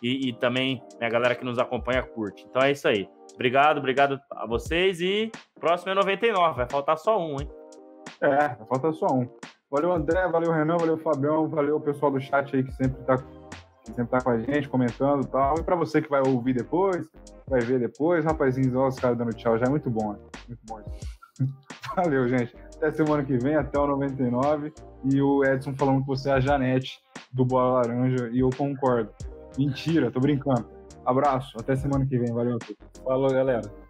Speaker 2: E, e também né, a galera que nos acompanha curte. Então é isso aí. Obrigado, obrigado a vocês e próximo é 99, vai faltar só um, hein?
Speaker 1: É, vai faltar só um. Valeu, André, valeu, Renan, valeu, Fabião, valeu o pessoal do chat aí que sempre está sempre tá com a gente, comentando e tal. E para você que vai ouvir depois, vai ver depois, rapazinhos, olha os caras dando tchau, já é muito bom, né? Muito bom. *laughs* Valeu, gente. Até semana que vem, até o 99. E o Edson falando que você é a Janete do Bola Laranja, e eu concordo. Mentira, tô brincando. Abraço, até semana que vem, valeu.
Speaker 3: Falou, galera.